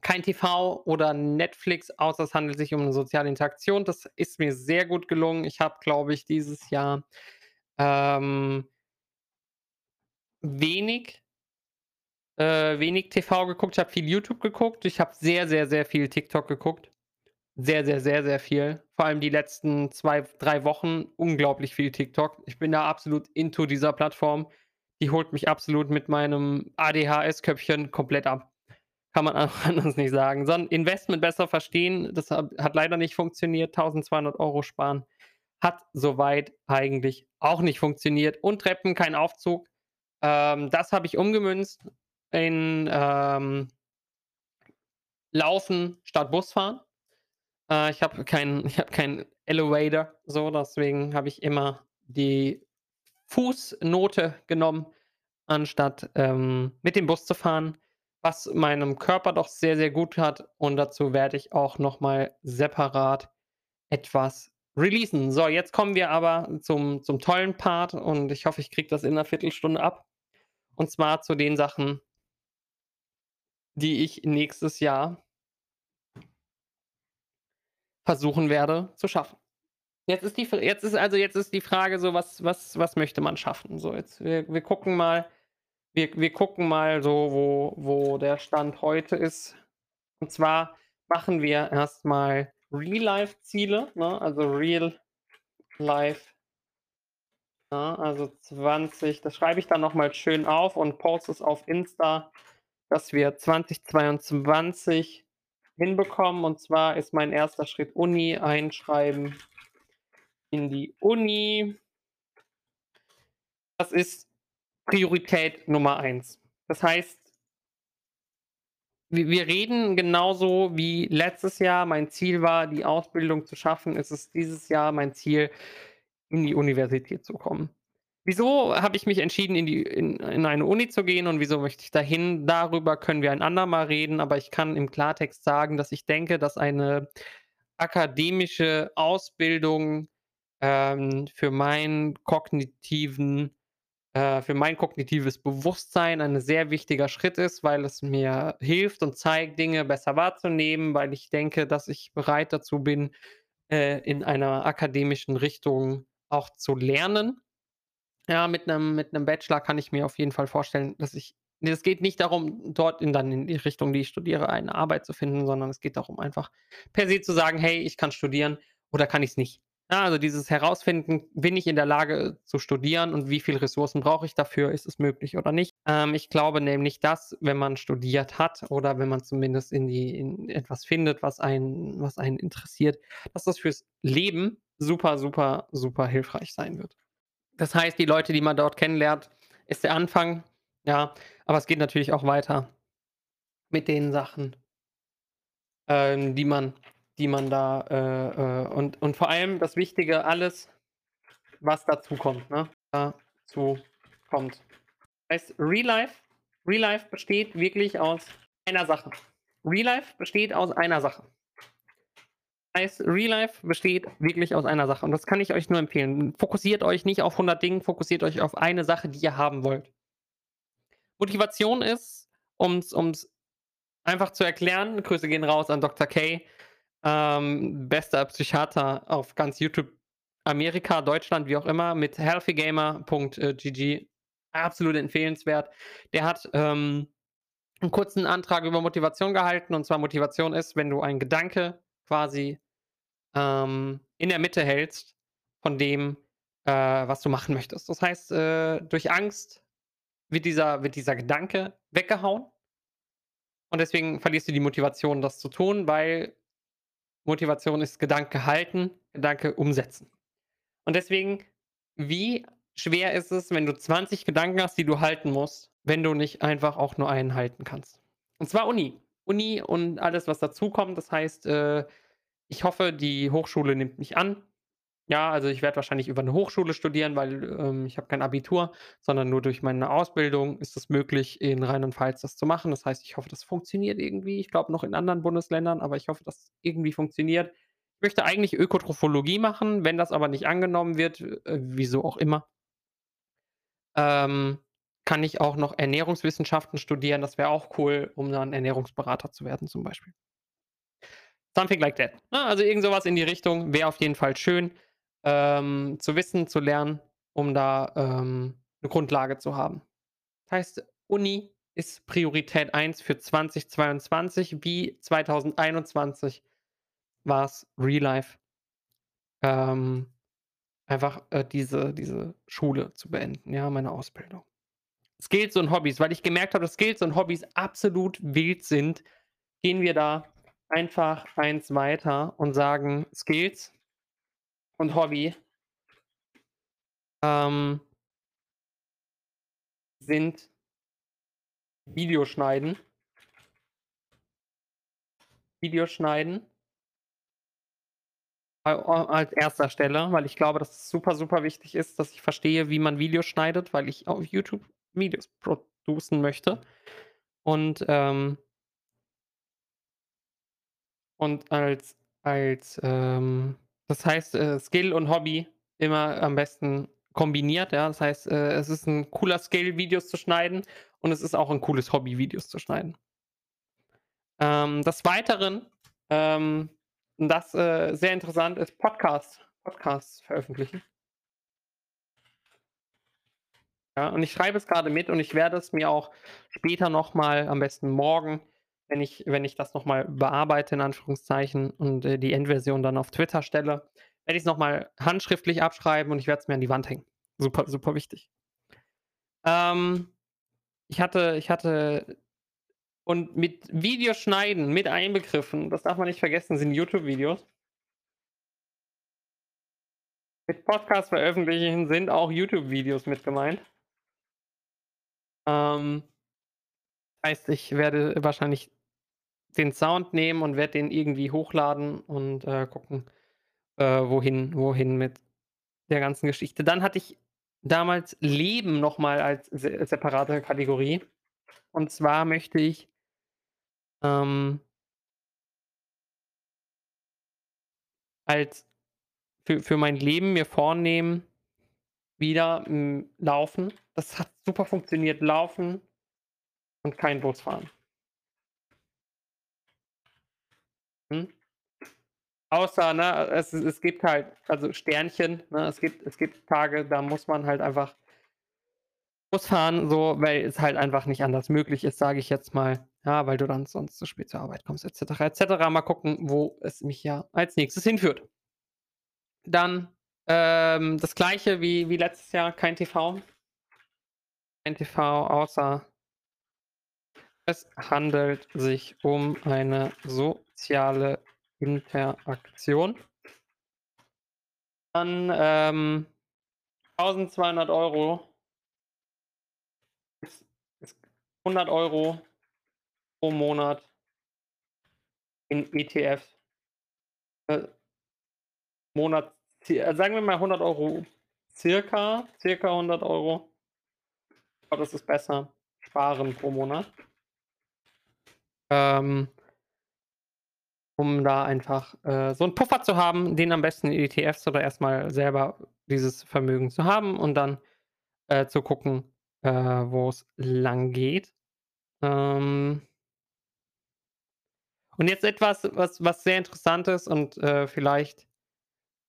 kein TV oder Netflix, außer es handelt sich um 'ne soziale Interaktion. Das ist mir sehr gut gelungen. Ich habe, glaube ich, dieses Jahr, ähm wenig äh, wenig TV geguckt. Ich habe viel YouTube geguckt. Ich habe sehr, sehr, sehr viel TikTok geguckt. Sehr, sehr, sehr, sehr viel. Vor allem die letzten 2, 3 Wochen unglaublich viel TikTok. Ich bin da absolut into dieser Plattform. Die holt mich absolut mit meinem ADHS-Köpfchen komplett ab. Kann man anders nicht sagen. So 'n Investment besser verstehen, das hat leider nicht funktioniert. 1.200 € sparen hat soweit eigentlich auch nicht funktioniert und Treppen, kein Aufzug. Ähm, das habe ich umgemünzt in, ähm Laufen statt Busfahren. Äh, ich habe keinen ich habe keinen Elevator so, deswegen habe ich immer die Fußnote genommen, anstatt, ähm, mit dem Bus zu fahren, was meinem Körper doch sehr, sehr gut hat und dazu werde ich auch noch mal separat etwas releasen. So, jetzt kommen wir aber zum zum tollen Part und ich hoffe, ich kriege das in 'ner Viertelstunde ab. Und zwar zu den Sachen die ich nächstes Jahr versuchen werde zu schaffen. Jetzt ist die jetzt ist also jetzt ist die Frage so, was was was möchte man schaffen? So, jetzt wir wir gucken mal wir wir gucken mal so, wo wo der Stand heute ist. Und zwar machen wir erst mal Real-Life-Ziele, ne? Also Real Life ja, also 20 das schreibe ich dann noch mal schön auf und poste es auf Insta, dass wir 2022 hinbekommen. Und zwar ist mein 1. Schritt Uni einschreiben in die Uni. Das ist Priorität Nummer 1. Das heißt wir reden genauso wie letztes Jahr mein Ziel war, die Ausbildung zu schaffen, ist es dieses Jahr mein Ziel, in die Universität zu kommen. Wieso habe ich mich entschieden, in die in in eine Uni zu gehen und wieso möchte ich dahin? Darüber können wir ein andermal reden, aber ich kann im Klartext sagen, dass ich denke, dass eine akademische Ausbildung, ähm, für meinen kognitiven äh, für mein kognitives Bewusstsein ein sehr wichtiger Schritt ist, weil es mir hilft und zeigt, Dinge besser wahrzunehmen, weil ich denke, dass ich bereit dazu bin, äh, in einer akademischen Richtung auch zu lernen. Ja, mit 'nem mit 'nem Bachelor kann ich mir auf jeden Fall vorstellen, dass ich ne, es geht nicht darum, dort in dann in die Richtung, die ich studiere, eine Arbeit zu finden, sondern es geht darum, einfach per se zu sagen: „Hey, ich kann studieren oder kann ich's nicht?“ Ja, also dieses Herausfinden, bin ich in der Lage zu studieren und wie viel Ressourcen brauche ich dafür? Ist es möglich oder nicht? Ähm, ich glaube nämlich, dass, wenn man studiert hat oder wenn man zumindest in die in etwas findet, was einen was einen interessiert, dass das fürs Leben super, super, super hilfreich sein wird. Das heißt, die Leute, die man dort kennenlernt, ist der Anfang, ja, aber es geht natürlich auch weiter mit den Sachen ähm, die man die man da, äh, äh und und vor allem das Wichtige, alles, was dazukommt, ne? Dazu kommt. Heißt Real Life Real Life besteht wirklich aus einer Sache. Real Life besteht aus einer Sache. Heißt, Real Life besteht wirklich aus einer Sache und das kann ich euch nur empfehlen. Fokussiert euch nicht auf 100 Dingen, fokussiert euch auf eine Sache, die ihr haben wollt. Motivation ist, um's um's einfach zu erklären Grüße gehen raus an Dr. K, ähm, bester Psychiater auf ganz YouTube, Amerika, Deutschland, wie auch immer, mit healthygamer.gg. Absolut empfehlenswert. Der hat, ähm, 'n kurzen Antrag über Motivation gehalten und zwar Motivation ist, wenn du einen Gedanke quasi, ähm, in der Mitte hältst von dem, äh, was du machen möchtest. Das heißt, äh, durch Angst wird dieser wird dieser Gedanke weggehauen und deswegen verlierst du die Motivation, das zu tun, weil Motivation ist Gedanke halten, Gedanke umsetzen. Und deswegen, wie schwer ist es, wenn du 20 Gedanken hast, die du halten musst, wenn du nicht einfach auch nur einen halten kannst. Und zwar Uni. Uni und alles, was dazukommt. Das heißt, äh, ich hoffe, die Hochschule nimmt mich an. Ja, also ich werde wahrscheinlich über eine Hochschule studieren, weil, ähm, ich habe kein Abitur, sondern nur durch meine Ausbildung ist es möglich, in Rheinland-Pfalz das zu machen. Das heißt, ich hoffe, das funktioniert irgendwie. Ich glaube noch in anderen Bundesländern, aber ich hoffe, dass irgendwie funktioniert. Ich möchte eigentlich Ökotrophologie machen, wenn das aber nicht angenommen wird, äh, wieso auch immer ähm, kann ich auch noch Ernährungswissenschaften studieren. Das wäre auch cool, um dann Ernährungsberater zu werden zum Beispiel. Something like that. Ne? Also irgend so in die Richtung wäre auf jeden Fall schön, ähm, zu wissen, zu lernen, um da, ähm, 'ne Grundlage zu haben. Das heißt, Uni ist Priorität 1 für 2022 wie 2021 war's Real Life. Ähm, einfach, äh, diese diese Schule zu beenden, ja, meine Ausbildung. Skills und Hobbys, weil ich gemerkt habe, dass Skills und Hobbys absolut wild sind, gehen wir da einfach eins weiter und sagen Skills und Hobby ähm sind Videoschneiden. Videoschneiden. Als erster Stelle, weil ich glaube, dass es super, super wichtig ist, dass ich verstehe, wie man Videos schneidet, weil ich auf YouTube Videos producen möchte. Und, ähm und als als, ähm das heißt, äh, Skill und Hobby immer am besten kombiniert, ja. Das heißt, äh, es ist 'n cooler Skill, Videos zu schneiden und es ist auch 'n cooles Hobby, Videos zu schneiden. Ähm, des Weiteren, ähm, das, äh, sehr interessant ist Podcast Podcasts veröffentlichen. Ja, und ich schreibe es grade mit und ich werde es mir auch später noch mal am besten morgen, wenn ich wenn ich das noch mal bearbeite in Anführungszeichen und, äh, die Endversion dann auf Twitter stelle, werde ich's noch mal handschriftlich abschreiben und ich werde es mir an die Wand hängen. Super, super wichtig. Ähm, ich hatte ich hatte und mit Videoschneiden mit einbegriffen, das darf man nicht vergessen, sind YouTube-Videos. Mit Podcast veröffentlichen sind auch YouTube-Videos mit gemeint. Ähm heißt, ich werde wahrscheinlich den Sound nehmen und werde den irgendwie hochladen und, äh, gucken, äh, wohin wohin mit der ganzen Geschichte. Dann hatte ich damals Leben noch mal als se separate Kategorie. Und zwar möchte ich ähm als für für mein Leben mir vornehmen, wieder, hm, laufen. Das hat super funktioniert, laufen und kein Bus fahren. Mhm. Außer, ne, es es gibt halt also Sternchen, ne? Es gibt es gibt Tage, da muss man halt einfach Bus fahren, so, weil es halt einfach nicht anders möglich ist, sage ich jetzt mal, ja, weil du dann sonst zu spät zur Arbeit kommst et cetera, et cetera. Mal gucken, wo es mich ja als Nächstes hinführt. Dann, ähm, das Gleiche wie wie letztes Jahr, kein TV. Kein TV, außer es handelt sich um eine soziale Interaktion. Dann, ähm, 1.200 € ist ist 100 € pro Monat in ETF. Äh, Monat zi sagen wir mal 100 € circa circa 100 €. Ich glaube, das ist besser. Sparen pro Monat. Ähm um da einfach, äh, so 'n Puffer zu haben, den am besten in ETFs oder erst mal selber dieses Vermögen zu haben und dann, äh, zu gucken, äh, wo's langgeht. Ähm und jetzt etwas, was was sehr interessant ist und, äh, vielleicht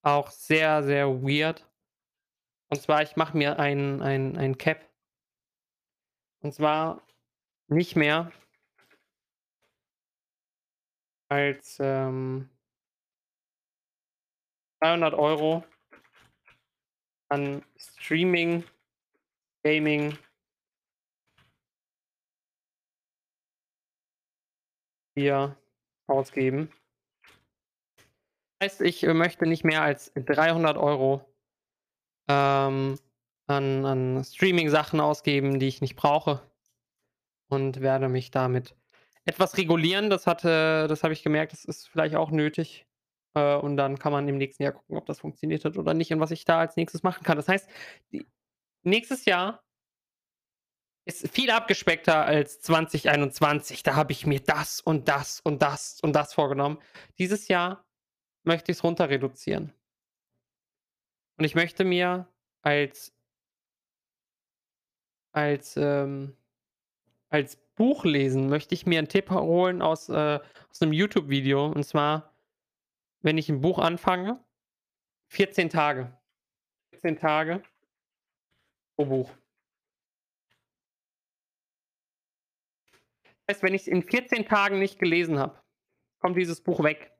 auch sehr, sehr weird. Und zwar, ich mache mir ein ein ein Cap. Und zwar nicht mehr als, ähm 300 € an Streaming, Gaming hier ausgeben. Heißt, ich, äh, möchte nicht mehr als 300 € ähm, an an Streaming-Sachen ausgeben, die ich nicht brauche und werde mich damit etwas regulieren. Das hatte das habe ich gemerkt, das ist vielleicht auch nötig. Äh, und dann kann man im nächsten Jahr gucken, ob das funktioniert hat oder nicht und was ich da als Nächstes machen kann. Das heißt, nächstes Jahr ist viel abgespeckter als 2021. Da habe ich mir das und das und das und das vorgenommen. Dieses Jahr möchte ich's runter reduzieren. Und ich möchte mir als als, ähm als Buch lesen möchte ich mir 'n Tipp holen aus, äh aus 'nem YouTube-Video. Und zwar, wenn ich 'n Buch anfange, 14 Tage. 14 Tage pro Buch. Heißt, wenn ich's in 14 Tagen nicht gelesen habe, kommt dieses Buch weg.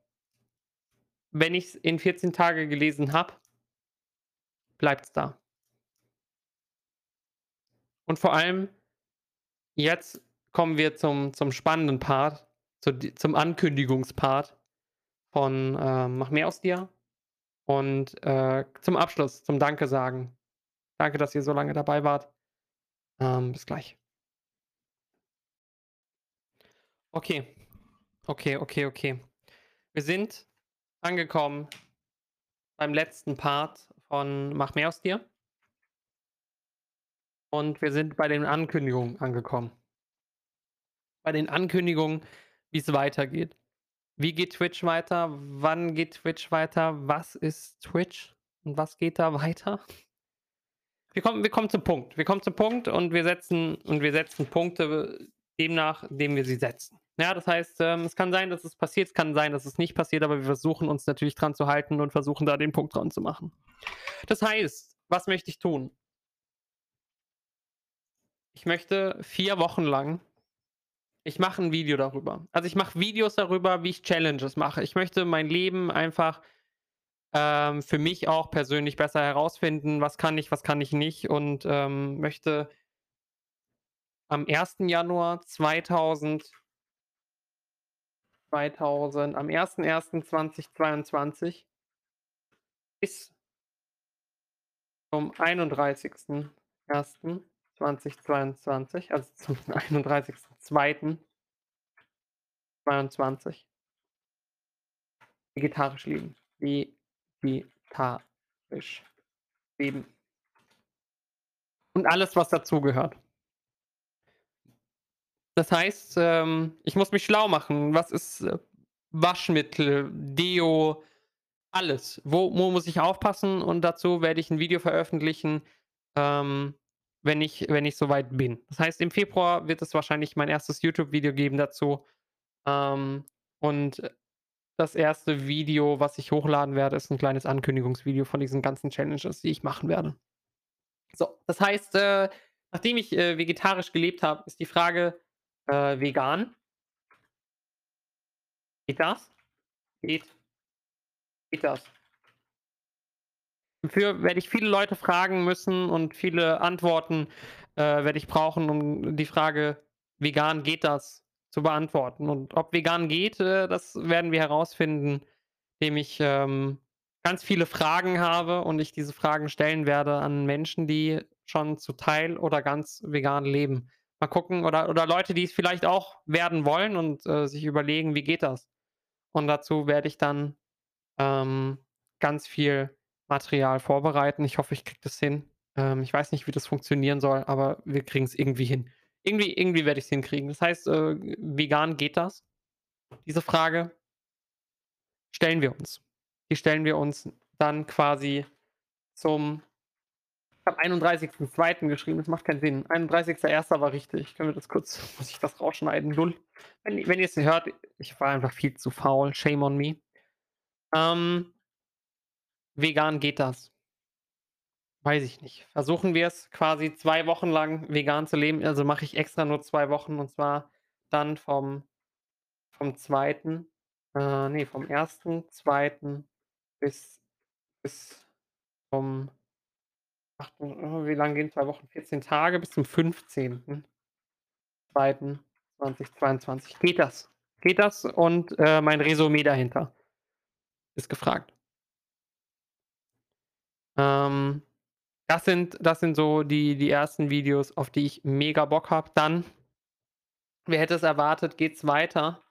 Wenn ich's in 14 Tage gelesen habe bleibt's da. Und vor allem jetzt kommen wir zum zum spannenden Part, zu zum Ankündigungspart von, ähm, „Mach mehr aus dir“ und, äh, zum Abschluss, zum Danke sagen. Danke, dass ihr so lange dabei wart. Ähm, bis gleich. Okay. Okay, okay, okay. Wir sind angekommen beim letzten Part von „Mach mehr aus dir“. Und wir sind bei den Ankündigungen angekommen. Bei den Ankündigungen, wie's weitergeht. Wie geht Twitch weiter? Wann geht Twitch weiter? Was ist Twitch und was geht da weiter? Wir kommen wir kommen zum Punkt. Wir kommen zum Punkt und wir setzen und wir setzen Punkte demnach, indem wir sie setzen. Ja, das heißt, ähm, es kann sein, dass es passiert, es kann sein, dass es nicht passiert, aber wir versuchen uns natürlich dran zu halten und versuchen da den Punkt dran zu machen. Das heißt, was möchte ich tun? Ich möchte 4 Wochen lang ich mache 'n Video darüber. Also, ich mache Videos darüber, wie ich Challenges mache. Ich möchte mein Leben einfach, ähm, für mich auch persönlich besser herausfinden, was kann ich, was kann ich nicht und, ähm, möchte am 1. Januar 2000 2000 am 1.1.2022 bis zum 31.01.2022, also zum 31.02.22 vegetarisch leben. Vegetarisch leben. Und alles, was dazugehört. Das heißt, ähm, ich muss mich schlau machen. Was ist, äh, Waschmittel, Deo, alles. Wo wo muss ich aufpassen? Und dazu werde ich 'n Video veröffentlichen, ähm, wenn ich wenn ich so weit bin. Das heißt, im Februar wird es wahrscheinlich mein 1. YouTube-Video geben dazu. Ähm, und das 1. Video, was ich hochladen werde, ist 'n kleines Ankündigungsvideo von diesen ganzen Challenges, die ich machen werde. So, das heißt, äh, nachdem ich, äh, vegetarisch gelebt habe, ist die Frage, äh, vegan. Geht das? Geht geht das? Dafür werde ich viele Leute fragen müssen und viele Antworten, äh, werde ich brauchen, um die Frage: „Vegan, geht das?“ zu beantworten. Und ob vegan geht, äh, das werden wir herausfinden, indem ich, ähm, ganz viele Fragen habe und ich diese Fragen stellen werde an Menschen, die schon zu Teil oder ganz vegan leben. Mal gucken oder oder Leute, die es vielleicht auch werden wollen und, äh, sich überlegen: „Wie geht das?“ Und dazu werde ich dann, ähm, ganz viel Material vorbereiten. Ich hoffe, ich kriege das hin. Ähm, ich weiß nicht, wie das funktionieren soll, aber wir kriegen's irgendwie hin. Irgendwie irgendwie werde ich's hinkriegen. Das heißt, äh, vegan, geht das? Diese Frage stellen wir uns. Die stellen wir uns dann quasi zum ich habe 31.02. geschrieben, das macht keinen Sinn. 31.01. war richtig. Können wir das kurz muss ich das rausschneiden? Null. Wenn wenn ihr's hört, ich war einfach viel zu faul. Shame on me. Ähm vegan, geht das? Weiß ich nicht. Versuchen wir's quasi 2 Wochen lang vegan zu leben. Also, mache ich extra nur 2 Wochen und zwar dann vom vom 2. äh, ne, vom 1.2. bis bis zum 8. äh, wie lang gehen 2 Wochen? 14 Tage bis zum 15.2.2022. Geht das? Geht das? Und, äh, mein Resümee dahinter ist gefragt. Ähm Das sind das sind so die die ersten Videos, auf die ich mega Bock habe. Dann, wer hätte es erwartet, geht's weiter.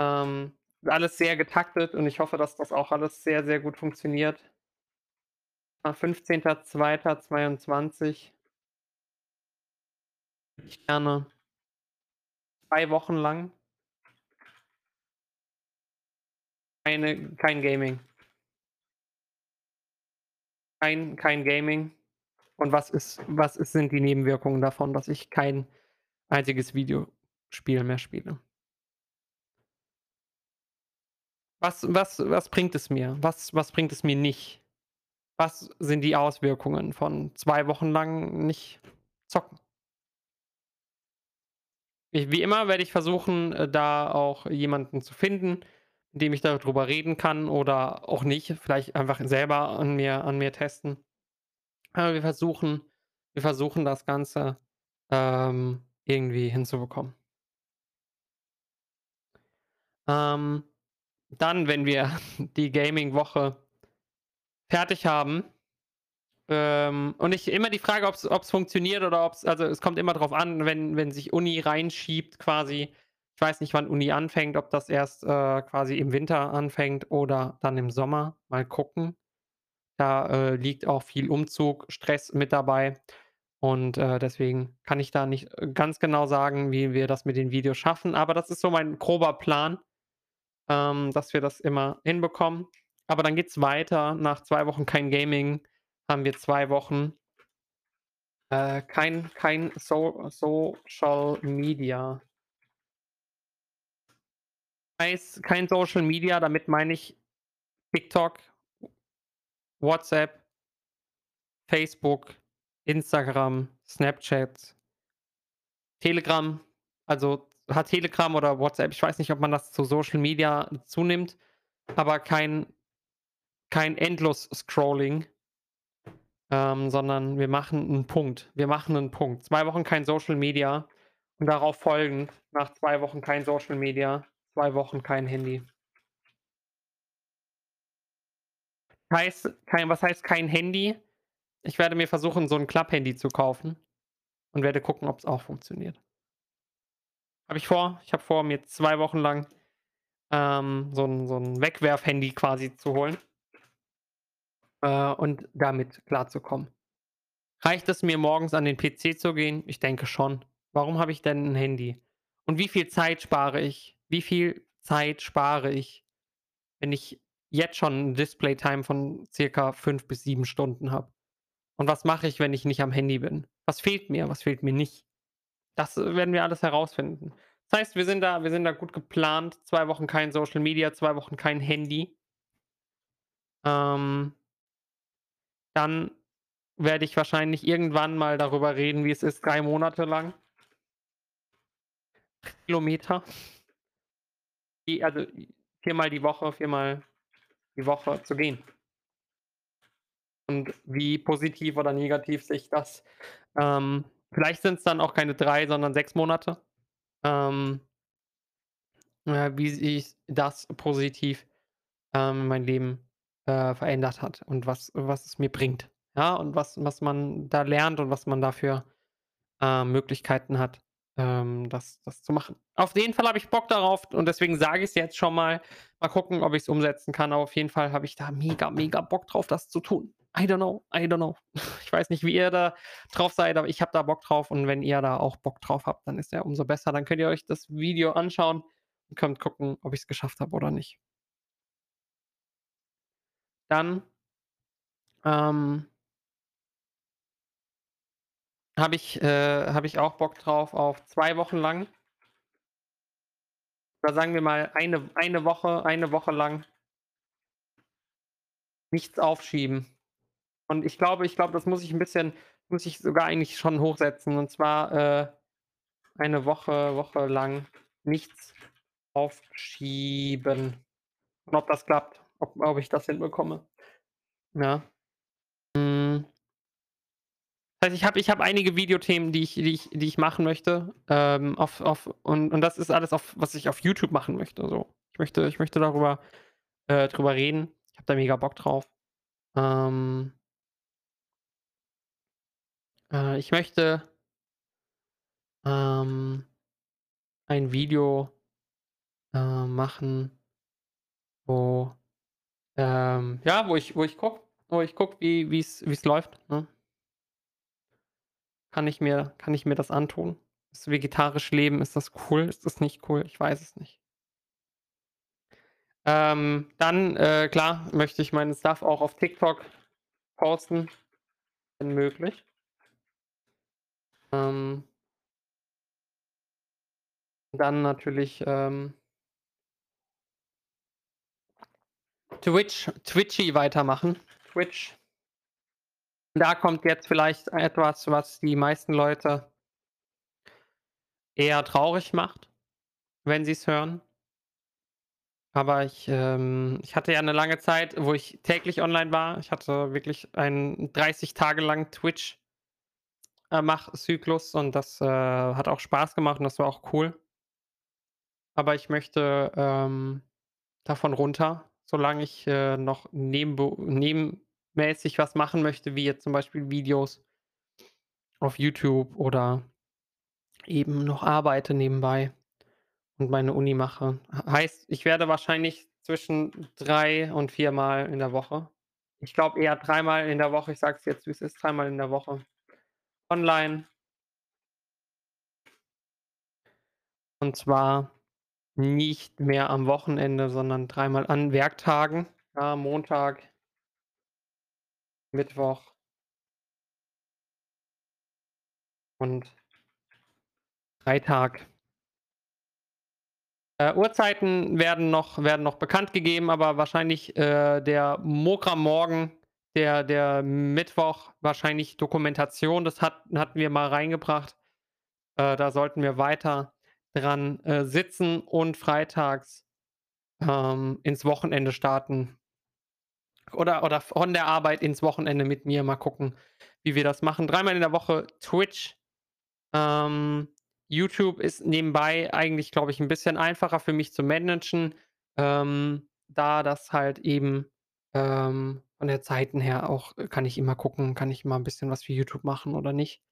Ähm, alles sehr getaktet und ich hoffe, dass das auch alles sehr, sehr gut funktioniert. Äh, 15.02.22. Ich gerne 2 Wochen lang keine kein Gaming. Kein kein Gaming. Und was ist was ist sind die Nebenwirkungen davon, dass ich kein einziges Videospiel mehr spiele? Was was was bringt es mir? Was was bringt es mir nicht? Was sind die Auswirkungen von 2 Wochen lang nicht zocken? Ich wie immer werde ich versuchen, äh, da auch jemanden zu finden, mit dem ich da drüber reden kann oder auch nicht, vielleicht einfach selber an mir an mir testen. Aber wir versuchen wir versuchen das Ganze, ähm, irgendwie hinzubekommen. Ähm, dann, wenn wir die Gaming-Woche fertig haben, ähm, und ich immer die Frage, ob's ob's funktioniert oder ob's also, es kommt immer drauf an, wenn wenn sich Uni reinschiebt quasi. Ich weiß nicht, wann Uni anfängt, ob das erst, äh, quasi im Winter anfängt oder dann im Sommer. Mal gucken. Da, äh, liegt auch viel Umzug, Stress mit dabei und, äh, deswegen kann ich da nicht, äh, ganz genau sagen, wie wir das mit den Videos schaffen, aber das ist so mein grober Plan, ähm, dass wir das immer hinbekommen. Aber dann geht's weiter. Nach 2 Wochen kein Gaming haben wir 2 Wochen äh, kein kein So Social Media. Heißt kein Social Media, damit meine ich TikTok, WhatsApp Facebook, Instagram, Snapchat Telegram. Also, hat Telegram oder WhatsApp ich weiß nicht, ob man das zu Social Media zunimmt, aber kein kein Endlos-Scrolling ähm, sondern wir machen 'n Punkt. Wir machen 'nen Punkt. 2 Wochen kein Social Media und darauf folgend nach 2 Wochen kein Social Media, 2 Wochen kein Handy. Heißt kein was heißt kein Handy? Ich werde mir versuchen, so 'n Klapphandy zu kaufen und werde gucken, ob's auch funktioniert. Habe ich vor. Ich habe vor, mir 2 Wochen lang, ähm, so 'n so 'n Wegwerfhandy quasi zu holen äh, und damit klarzukommen. Reicht es mir, morgens an den PC zu gehen? Ich denke schon. Warum habe ich denn 'n Handy? Und wie viel Zeit spare ich? Wie viel Zeit spare ich, wenn ich jetzt schon 'n Displaytime von circa 5 bis 7 Stunden habe? Und was mache ich, wenn ich nicht am Handy bin? Was fehlt mir? Was fehlt mir nicht? Das, äh, werden wir alles herausfinden. Das heißt, wir sind da wir sind da gut geplant. 2 Wochen kein Social Media, 2 Wochen kein Handy. Ähm dann werde ich wahrscheinlich irgendwann mal darüber reden, wie es ist, 3 Monate lang Kilometer die also, viermal die Woche viermal die Woche zu gehen. Und wie positiv oder negativ sich das ähm, vielleicht sind's dann auch keine 3, sondern 6 Monate. Ähm äh, wie sich das positiv, ähm, mein Leben, äh, verändert hat und was was es mir bringt. Ja, und was was man da lernt und was man da für, äh, Möglichkeiten hat, ähm, das das zu machen. Auf jeden Fall habe ich Bock darauf und deswegen sage ich's jetzt schon mal. Mal gucken, ob ich's umsetzen kann, aber auf jeden Fall habe ich da mega, mega Bock drauf, das zu tun. I don't know, I don't know. Ich weiß nicht, wie ihr da drauf seid, aber ich habe da Bock drauf und wenn ihr da auch Bock drauf habt, dann ist ja umso besser. Dann könnt ihr euch das Video anschauen und könnt gucken, ob ich's geschafft habe oder nicht. Dann ähm habe ich äh, habe ich auch Bock drauf auf 2 Wochen lang oder sagen wir mal eine eine Woche eine Woche lang nichts aufschieben. Und ich glaube ich glaube, das muss ich 'n bisschen muss ich sogar eigentlich schon hochsetzen und zwar, äh, eine Woche Woche lang nichts aufschieben. Und ob das klappt, ob ob ich das hinbekomme. Ja. Hm. Also, ich habe ich habe einige Videothemen, die ich die ich die ich machen möchte, ähm, auf auf und und das ist alles auf was ich auf YouTube machen möchte so. Ich möchte ich möchte darüber äh, drüber reden. Ich habe da mega Bock drauf. Ähm Äh, ich möchte ähm, ein Video äh, machen wo ähm, ja, wo ich wo ich gucke wo ich gucke, wie wie's läuft, ne? Kann ich mir kann ich mir das antun? Das vegetarisch leben, ist das cool? Ist das nicht cool? Ich weiß es nicht. Ähm, dann, äh, klar, möchte ich meinen Stuff auch auf TikTok posten, wenn möglich. Ähm dann natürlich, ähm Twitch Twitchy weitermachen. Twitch. Da kommt jetzt vielleicht etwas, was die meisten Leute eher traurig macht, wenn sie's hören. Aber ich, ähm ich hatte ja 'ne lange Zeit, wo ich täglich online war. Ich hatte wirklich einen 30 Tage lang Twitch äh, und das, äh, hat auch Spaß gemacht und das war auch cool. Aber ich möchte, ähm, davon runter, solange ich, äh, noch nebenmäßig was machen möchte, wie jetzt zum Beispiel Videos auf YouTube oder eben noch arbeite nebenbei und meine Uni mache. Heißt, ich werde wahrscheinlich zwischen 3 und viermal in der Woche. Ich glaube eher dreimal in der Woche, ich sage es jetzt, wie es ist, dreimal in der Woche online. Und zwar nicht mehr am Wochenende, sondern dreimal an Werktagen, ja, Montag Mittwoch und Freitag. Äh, Uhrzeiten werden noch werden noch bekannt gegeben, aber wahrscheinlich, äh, der Mokra-Morgen, der der Mittwoch, wahrscheinlich Dokumentation, das hat hatten wir mal reingebracht. Äh, da sollten wir weiter dran, äh, sitzen und freitags, ähm, ins Wochenende starten. Oder oder von der Arbeit ins Wochenende mit mir. Mal gucken, wie wir das machen. Dreimal in der Woche Twitch. Ähm, YouTube ist nebenbei eigentlich, glaube ich, 'n bisschen einfacher für mich zu managen, ähm, da das halt eben, ähm, von der Zeiten her auch kann ich immer gucken kann ich immer 'n bisschen was für YouTube machen oder nicht.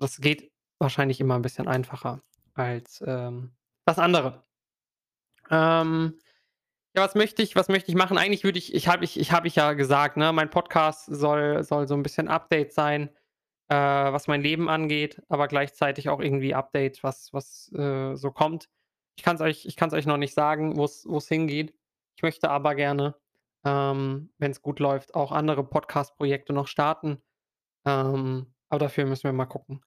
Das geht wahrscheinlich immer 'n bisschen einfacher als, ähm, das andere. Ähm, ja, was möchte ich was möchte ich machen? Eigentlich würde ich ich habe ich ich habe ich ja gesagt, ne, mein Podcast soll soll so 'n bisschen Update sein, äh, was mein Leben angeht, aber gleichzeitig auch irgendwie Update, was was, äh, so kommt. Ich kann's euch ich euch noch nicht sagen, wo's wo's hingeht. Ich möchte aber gerne, ähm, wenn's gut läuft, auch andere Podcast-Projekte noch starten. Ähm, aber dafür müssen wir mal gucken,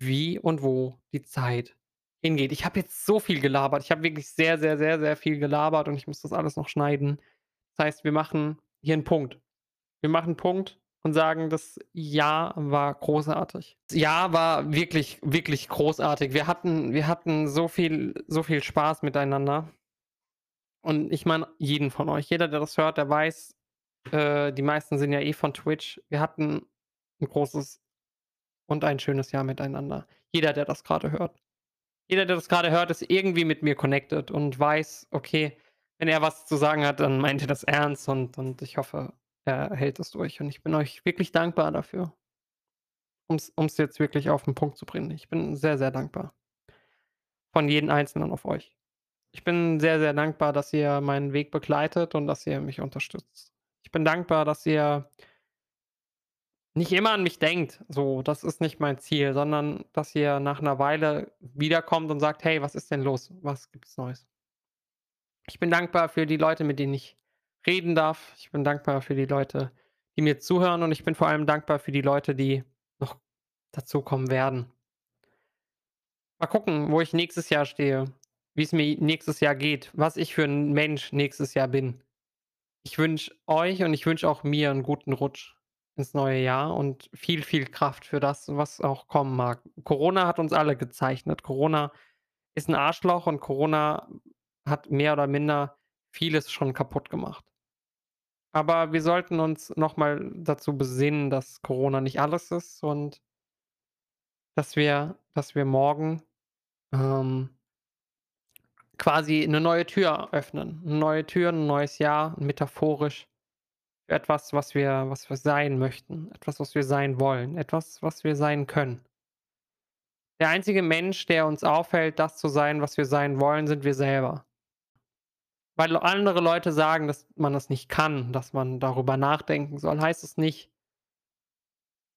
wie und wo die Zeit hingeht. Ich habe jetzt so viel gelabert. Ich habe wirklich sehr, sehr, sehr, sehr viel gelabert und ich muss das alles noch schneiden. Das heißt, wir machen hier 'n Punkt. Wir machen Punkt und sagen, das Jahr war großartig. Das Jahr war wirklich, wirklich großartig. Wir hatten wir hatten so viel so viel Spaß miteinander. Und ich meine jeden von euch. Jeder, der das hört, der weiß, äh, die meisten sind ja eh von Twitch. Wir hatten 'n großes und ein schönes Jahr miteinander. Jeder, der das grade hört. Jeder, der das grade hört, ist irgendwie mit mir connected und weiß, okay, wenn er was zu sagen hat, dann meint er das ernst und und ich hoffe, er hält das durch und ich bin euch wirklich dankbar dafür. Um's um's jetzt wirklich auf 'n Punkt zu bringen. Ich bin sehr, sehr dankbar. Von jeden Einzelnen auf euch. Ich bin sehr, sehr dankbar, dass ihr meinen Weg begleitet und dass ihr mich unterstützt. Ich bin dankbar, dass ihr nicht immer an mich denkt, so, das ist nicht mein Ziel, sondern dass ihr nach 'ner Weile wiederkommt und sagt: „Hey, was ist denn los? Was gibt's Neues?“ Ich bin dankbar für die Leute, mit denen ich reden darf. Ich bin dankbar für die Leute, die mir zuhören und ich bin vor allem dankbar für die Leute, die noch dazukommen werden. Mal gucken, wo ich nächstes Jahr stehe, wie's mir nächstes Jahr geht, was ich für 'n Mensch nächstes Jahr bin. Ich wünsche euch und ich wünsche auch mir 'n guten Rutsch ins neue Jahr und viel, viel Kraft für das, was auch kommen mag. Corona hat uns alle gezeichnet. Corona ist 'n Arschloch und Corona hat mehr oder minder vieles schon kaputt gemacht. Aber wir sollten uns noch mal dazu besinnen, dass Corona nicht alles ist und dass wir dass wir morgen, ähm quasi 'ne neue Tür öffnen. 'Ne neue Tür, 'n neues Jahr, metaphorisch etwas, was wir was wir sein möchten, etwas, was wir sein wollen, etwas, was wir sein können. Der einzige Mensch, der uns aufhält, das zu sein, was wir sein wollen, sind wir selber. Weil andere Leute sagen, dass man das nicht kann, dass man darüber nachdenken soll, heißt es nicht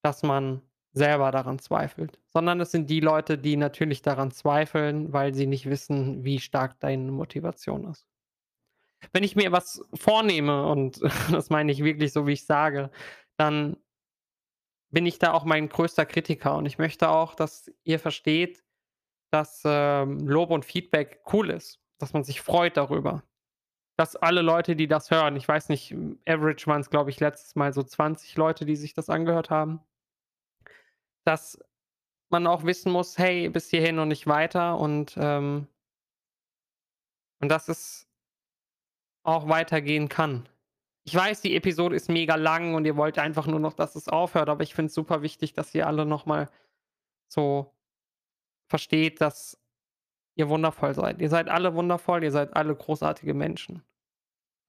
dass man selber daran zweifelt, sondern es sind die Leute, die natürlich daran zweifeln, weil sie nicht wissen, wie stark deine Motivation ist. Wenn ich mir was vornehme und das meine ich wirklich so, wie ich sage, dann bin ich da auch mein größter Kritiker und ich möchte auch, dass ihr versteht, dass, ähm, Lob und Feedback cool ist, dass man sich freut darüber. Dass alle Leute, die das hören ich weiß nicht, average waren's, glaube ich, letztes Mal so 20 Leute, die sich das angehört haben. Dass man auch wissen muss: „Hey, bis hierhin und nicht weiter“ und, ähm und dass es auch weitergehen kann. Ich weiß, die Episode ist mega lang und ihr wollt einfach nur noch, dass es aufhört, aber ich finde es super wichtig, dass ihr alle noch mal so versteht, dass ihr wundervoll seid. Ihr seid alle wundervoll, ihr seid alle großartige Menschen.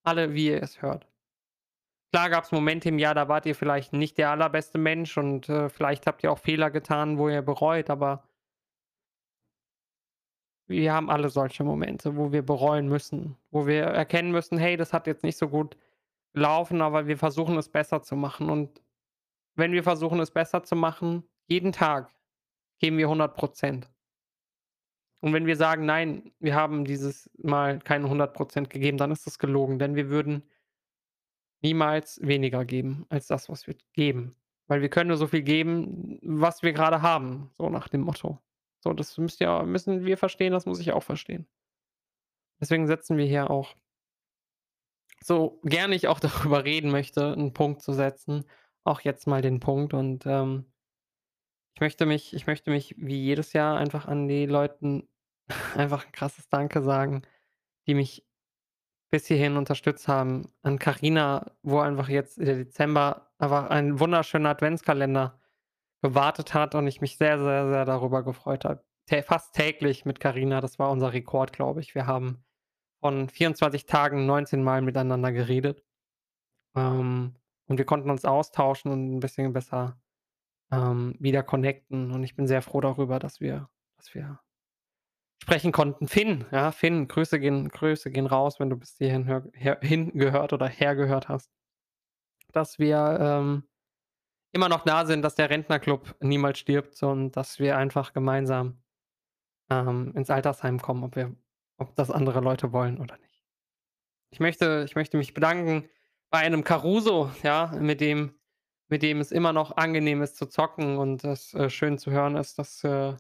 Alle, wie ihr es hört. Klar gab's Momente im Jahr, da wart ihr vielleicht nicht der allerbeste Mensch und, äh, vielleicht habt ihr auch Fehler getan, wo ihr bereut, aber wir haben alle solche Momente, wo wir bereuen müssen, wo wir erkennen müssen: „Hey, das hat jetzt nicht so gut gelaufen, aber wir versuchen es besser zu machen.“ Und wenn wir versuchen, es besser zu machen, jeden Tag geben wir 100 %. Und wenn wir sagen: „Nein, wir haben dieses Mal keine 100 % gegeben“, dann ist das gelogen, denn wir würden niemals weniger geben als das, was wir geben. Weil wir können nur so viel geben, was wir grade haben, so nach dem Motto. So, das müsst ihr müssen wir verstehen, das muss ich auch verstehen. Deswegen setzen wir hier auch so gerne ich auch darüber reden möchte, 'n Punkt zu setzen, auch jetzt mal den Punkt und, ähm ich möchte mich ich möchte mich wie jedes Jahr einfach an die Leuten einfach 'n krasses Danke sagen, die mich bis hierhin unterstützt haben. An Carina, wo einfach jetzt der Dezember einfach ein wunderschöner Adventskalender gewartet hat und ich mich sehr, sehr, sehr darüber gefreut habe. Fast täglich mit Carina, das war unser Rekord, glaube ich. Wir haben von 24 Tagen 19 Mal miteinander geredet. Ähm, und wir konnten uns austauschen und 'n bisschen besser, ähm, wieder connecten und ich bin sehr froh darüber, dass wir dass wir sprechen konnten. Finn, ja, Finn, Grüße gehen Grüße gehen raus, wenn du bis hierhin hör her hin gehört oder hergehört hast. Dass wir, ähm, immer noch da sind, dass der Rentnerclub niemals stirbt und dass wir einfach gemeinsam, ähm, ins Altersheim kommen, ob wir ob das andere Leute wollen oder nicht. Ich möchte ich möchte mich bedanken bei einem Caruso, ja, mit dem mit dem es immer noch angenehm ist zu zocken und das, äh, schön zu hören ist, dass, äh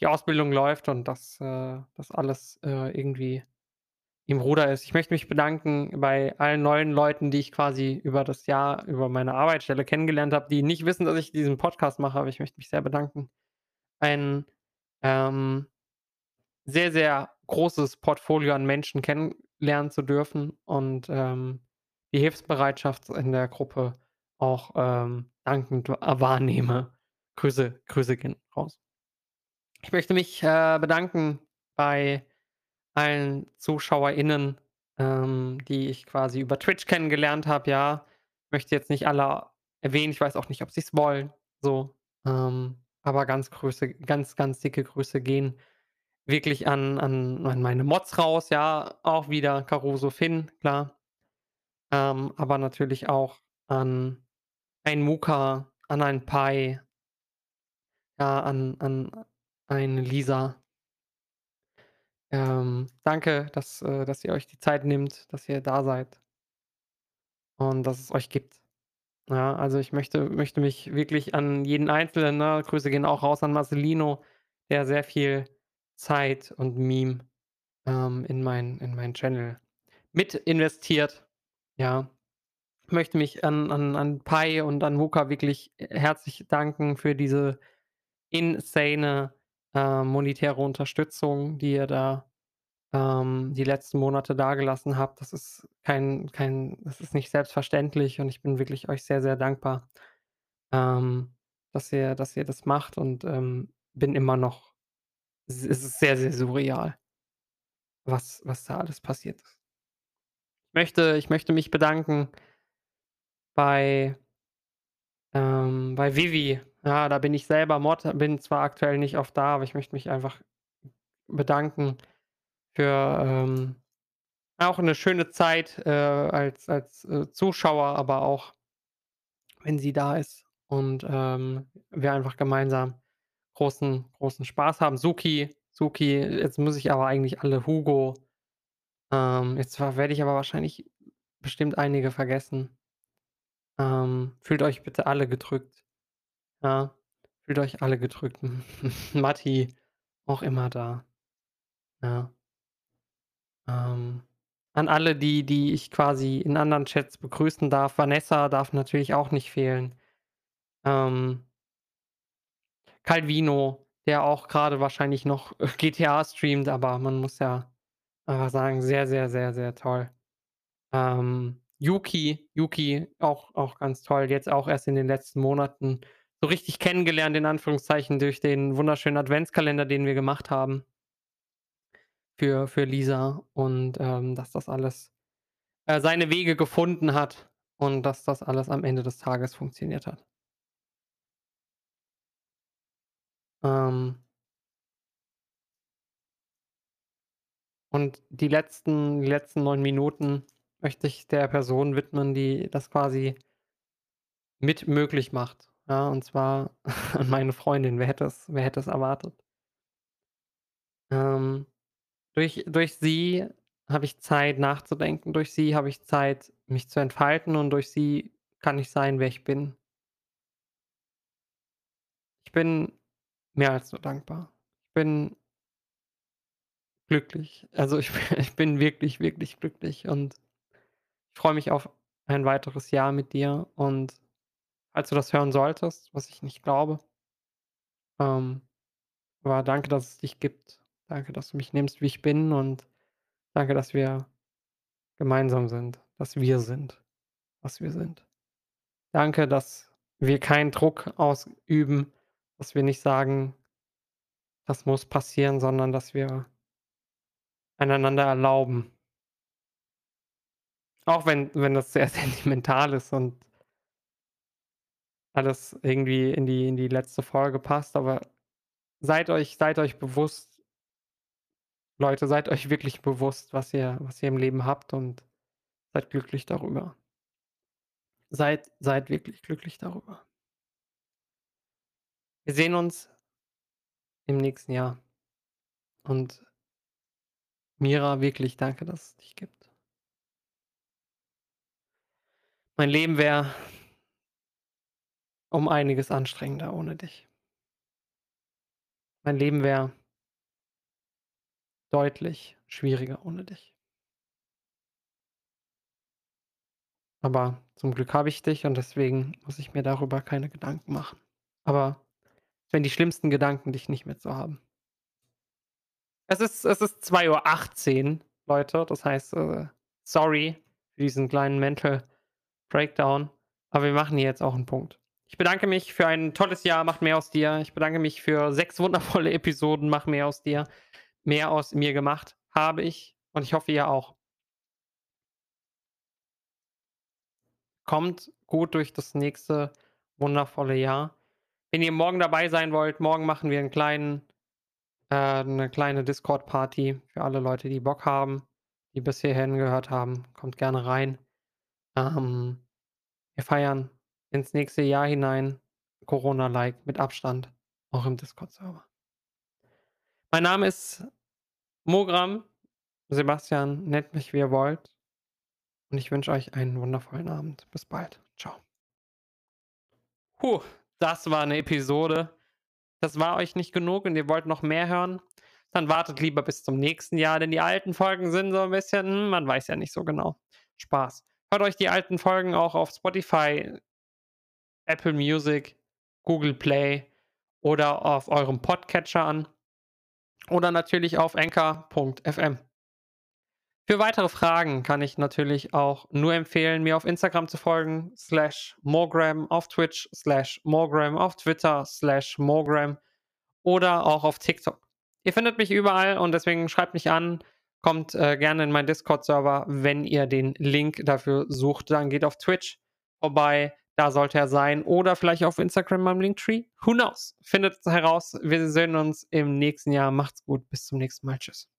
die Ausbildung läuft und dass, äh, das alles, äh, irgendwie im Ruder ist. Ich möchte mich bedanken bei allen neuen Leuten, die ich quasi über das Jahr über meine Arbeitsstelle kennengelernt habe, die nicht wissen, dass ich diesen Podcast mache, aber ich möchte mich sehr bedanken. Ein, ähm, sehr, sehr großes Portfolio an Menschen kennenlernen zu dürfen und, ähm, die Hilfsbereitschaft in der Gruppe auch, ähm, dankend wahrnehme. Grüße Grüße gehen raus. Ich möchte mich, äh, bedanken bei allen ZuschauerInnen, ähm, die ich quasi über Twitch kennengelernt habe, ja. Möchte jetzt nicht alle erwähnen, ich weiß auch nicht, ob sie's wollen, so. Ähm, aber ganz Grüße ganz, ganz dicke Grüße gehen wirklich an an an meine Mods raus, ja, auch wieder Caruso, Finn, klar. Ähm, aber natürlich auch an ein Muka, an ein Pi ja, an an eine Lisa. Ähm, danke, dass äh, dass ihr euch die Zeit nehmt, dass ihr da seid. Und dass es euch gibt. Ja, also, ich möchte möchte mich wirklich an jeden Einzelnen, ne Grüße gehen auch raus an Marcelino, der sehr viel Zeit und Meme, ähm, in meinen in meinen Channel mit investiert, ja. Möchte mich an an an Pi und an Muka wirklich herzlich danken für diese insane, äh, monetäre Unterstützung, die ihr da, ähm, die letzten Monate dagelassen habt. Das ist kein kein das ist nicht selbstverständlich und ich bin wirklich euch sehr, sehr dankbar, ähm, dass ihr dass ihr das macht und, ähm, bin immer noch es ist sehr, sehr surreal was was da alles passiert ist. Möchte ich möchte mich bedanken bei ähm, bei Vivi. Ja, da bin ich selber Mod, bin zwar aktuell nicht oft da, aber ich möchte mich einfach bedanken für, ähm, auch 'ne schöne Zeit, äh, als als, äh, Zuschauer, aber auch wenn sie da ist und, ähm, wir einfach gemeinsam großen großen Spaß haben. Suki Suki, jetzt muss ich aber eigentlich alle Hugo, ähm, jetzt werde ich aber wahrscheinlich bestimmt einige vergessen. Ähm, fühlt euch bitte alle gedrückt. Ja, fühlt euch alle gedrückt. Matti, auch immer da. Ja. Ähm, an alle, die die ich quasi in anderen Chats begrüßen darf. Vanessa darf natürlich auch nicht fehlen. Ähm Calvino, der auch grade wahrscheinlich noch GTA streamt, aber man muss ja einfach sagen, sehr, sehr, sehr, sehr toll. Ähm, Yuki Yuki, auch auch ganz toll, jetzt auch erst in den letzten Monaten so richtig kennengelernt in Anführungszeichen durch den wunderschönen Adventskalender, den wir gemacht haben für für Lisa und, ähm, dass das alles, äh, seine Wege gefunden hat und dass das alles am Ende des Tages funktioniert hat. Ähm Und die letzten die letzten 9 Minuten möchte ich der Person widmen, die das quasi mit möglich macht, ja, und zwar an meine Freundin. Wer hätte es wer hätte es erwartet? Ähm, durch durch sie habe ich Zeit nachzudenken, durch sie habe ich Zeit, mich zu entfalten und durch sie kann ich sein, wer ich bin. Ich bin mehr als nur dankbar. Ich bin glücklich. Also, ich ich bin wirklich, wirklich glücklich und ich freue mich auf ein weiteres Jahr mit dir und falls du das hören solltest, was ich nicht glaube ähm, aber danke, dass es dich gibt. Danke, dass du mich nimmst, wie ich bin und danke, dass wir gemeinsam sind, dass wir sind, was wir sind. Danke, dass wir keinen Druck ausüben, dass wir nicht sagen: „Das muss passieren“, sondern dass wir einander erlauben. Auch wenn wenn das sehr sentimental ist und alles irgendwie in die in die letzte Folge passt, aber seid euch seid euch bewusst Leute, seid euch wirklich bewusst, was ihr was ihr im Leben habt und seid glücklich darüber. Seid seid wirklich glücklich darüber. Wir sehen uns im nächsten Jahr. Und Mira, wirklich danke, dass es dich gibt. Mein Leben wäre um einiges anstrengender ohne dich. Mein Leben wäre deutlich schwieriger ohne dich. Aber zum Glück habe ich dich und deswegen muss ich mir darüber keine Gedanken machen. Aber wären die schlimmsten Gedanken, dich nicht mehr zu haben. Es ist es ist 2:18 Leute, das heißt, äh, sorry für diesen kleinen Mental Breakdown, aber wir machen hier jetzt auch 'n Punkt. Ich bedanke mich für ein tolles Jahr, mach mehr aus dir. Ich bedanke mich für 6 wundervolle Episoden, mach mehr aus dir. Mehr aus mir gemacht habe ich und ich hoffe, ihr auch. Kommt gut durch das nächste wundervolle Jahr. Wenn ihr morgen dabei sein wollt, morgen machen wir 'n kleinen äh, 'ne kleine Discord-Party für alle Leute, die Bock haben, die bis hierhin gehört haben. Kommt gerne rein. Ähm, wir feiern ins nächste Jahr hinein, Corona-like, mit Abstand, auch im Discord-Server. Mein Name ist Mogram. Sebastian, nennt mich, wie ihr wollt. Und ich wünsche euch einen wundervollen Abend. Bis bald. Tschau. Hu, das war 'ne Episode. Das war euch nicht genug und ihr wollt noch mehr hören? Dann wartet lieber bis zum nächsten Jahr, denn die alten Folgen sind so 'n bisschen hm, man weiß ja nicht so genau. Spaß. Hört euch die alten Folgen auch auf Spotify Apple Music, Google Play oder auf eurem Podcatcher an oder natürlich auf Anchor.fm. Für weitere Fragen kann ich natürlich auch nur empfehlen, mir auf Instagram zu folgen, /mogram, auf Twitch /mogram, auf Twitter /mogram oder auch auf TikTok. Ihr findet mich überall und deswegen schreibt mich an, kommt, äh, gerne in meinen Discord-Server. Wenn ihr den Link dafür sucht, dann geht auf Twitch vorbei, da sollte er sein oder vielleicht auf Instagram beim Linktree. Who knows? Findet heraus. Wir sehen uns im nächsten Jahr. Macht's gut. Bis zum nächsten Mal. Tschüss.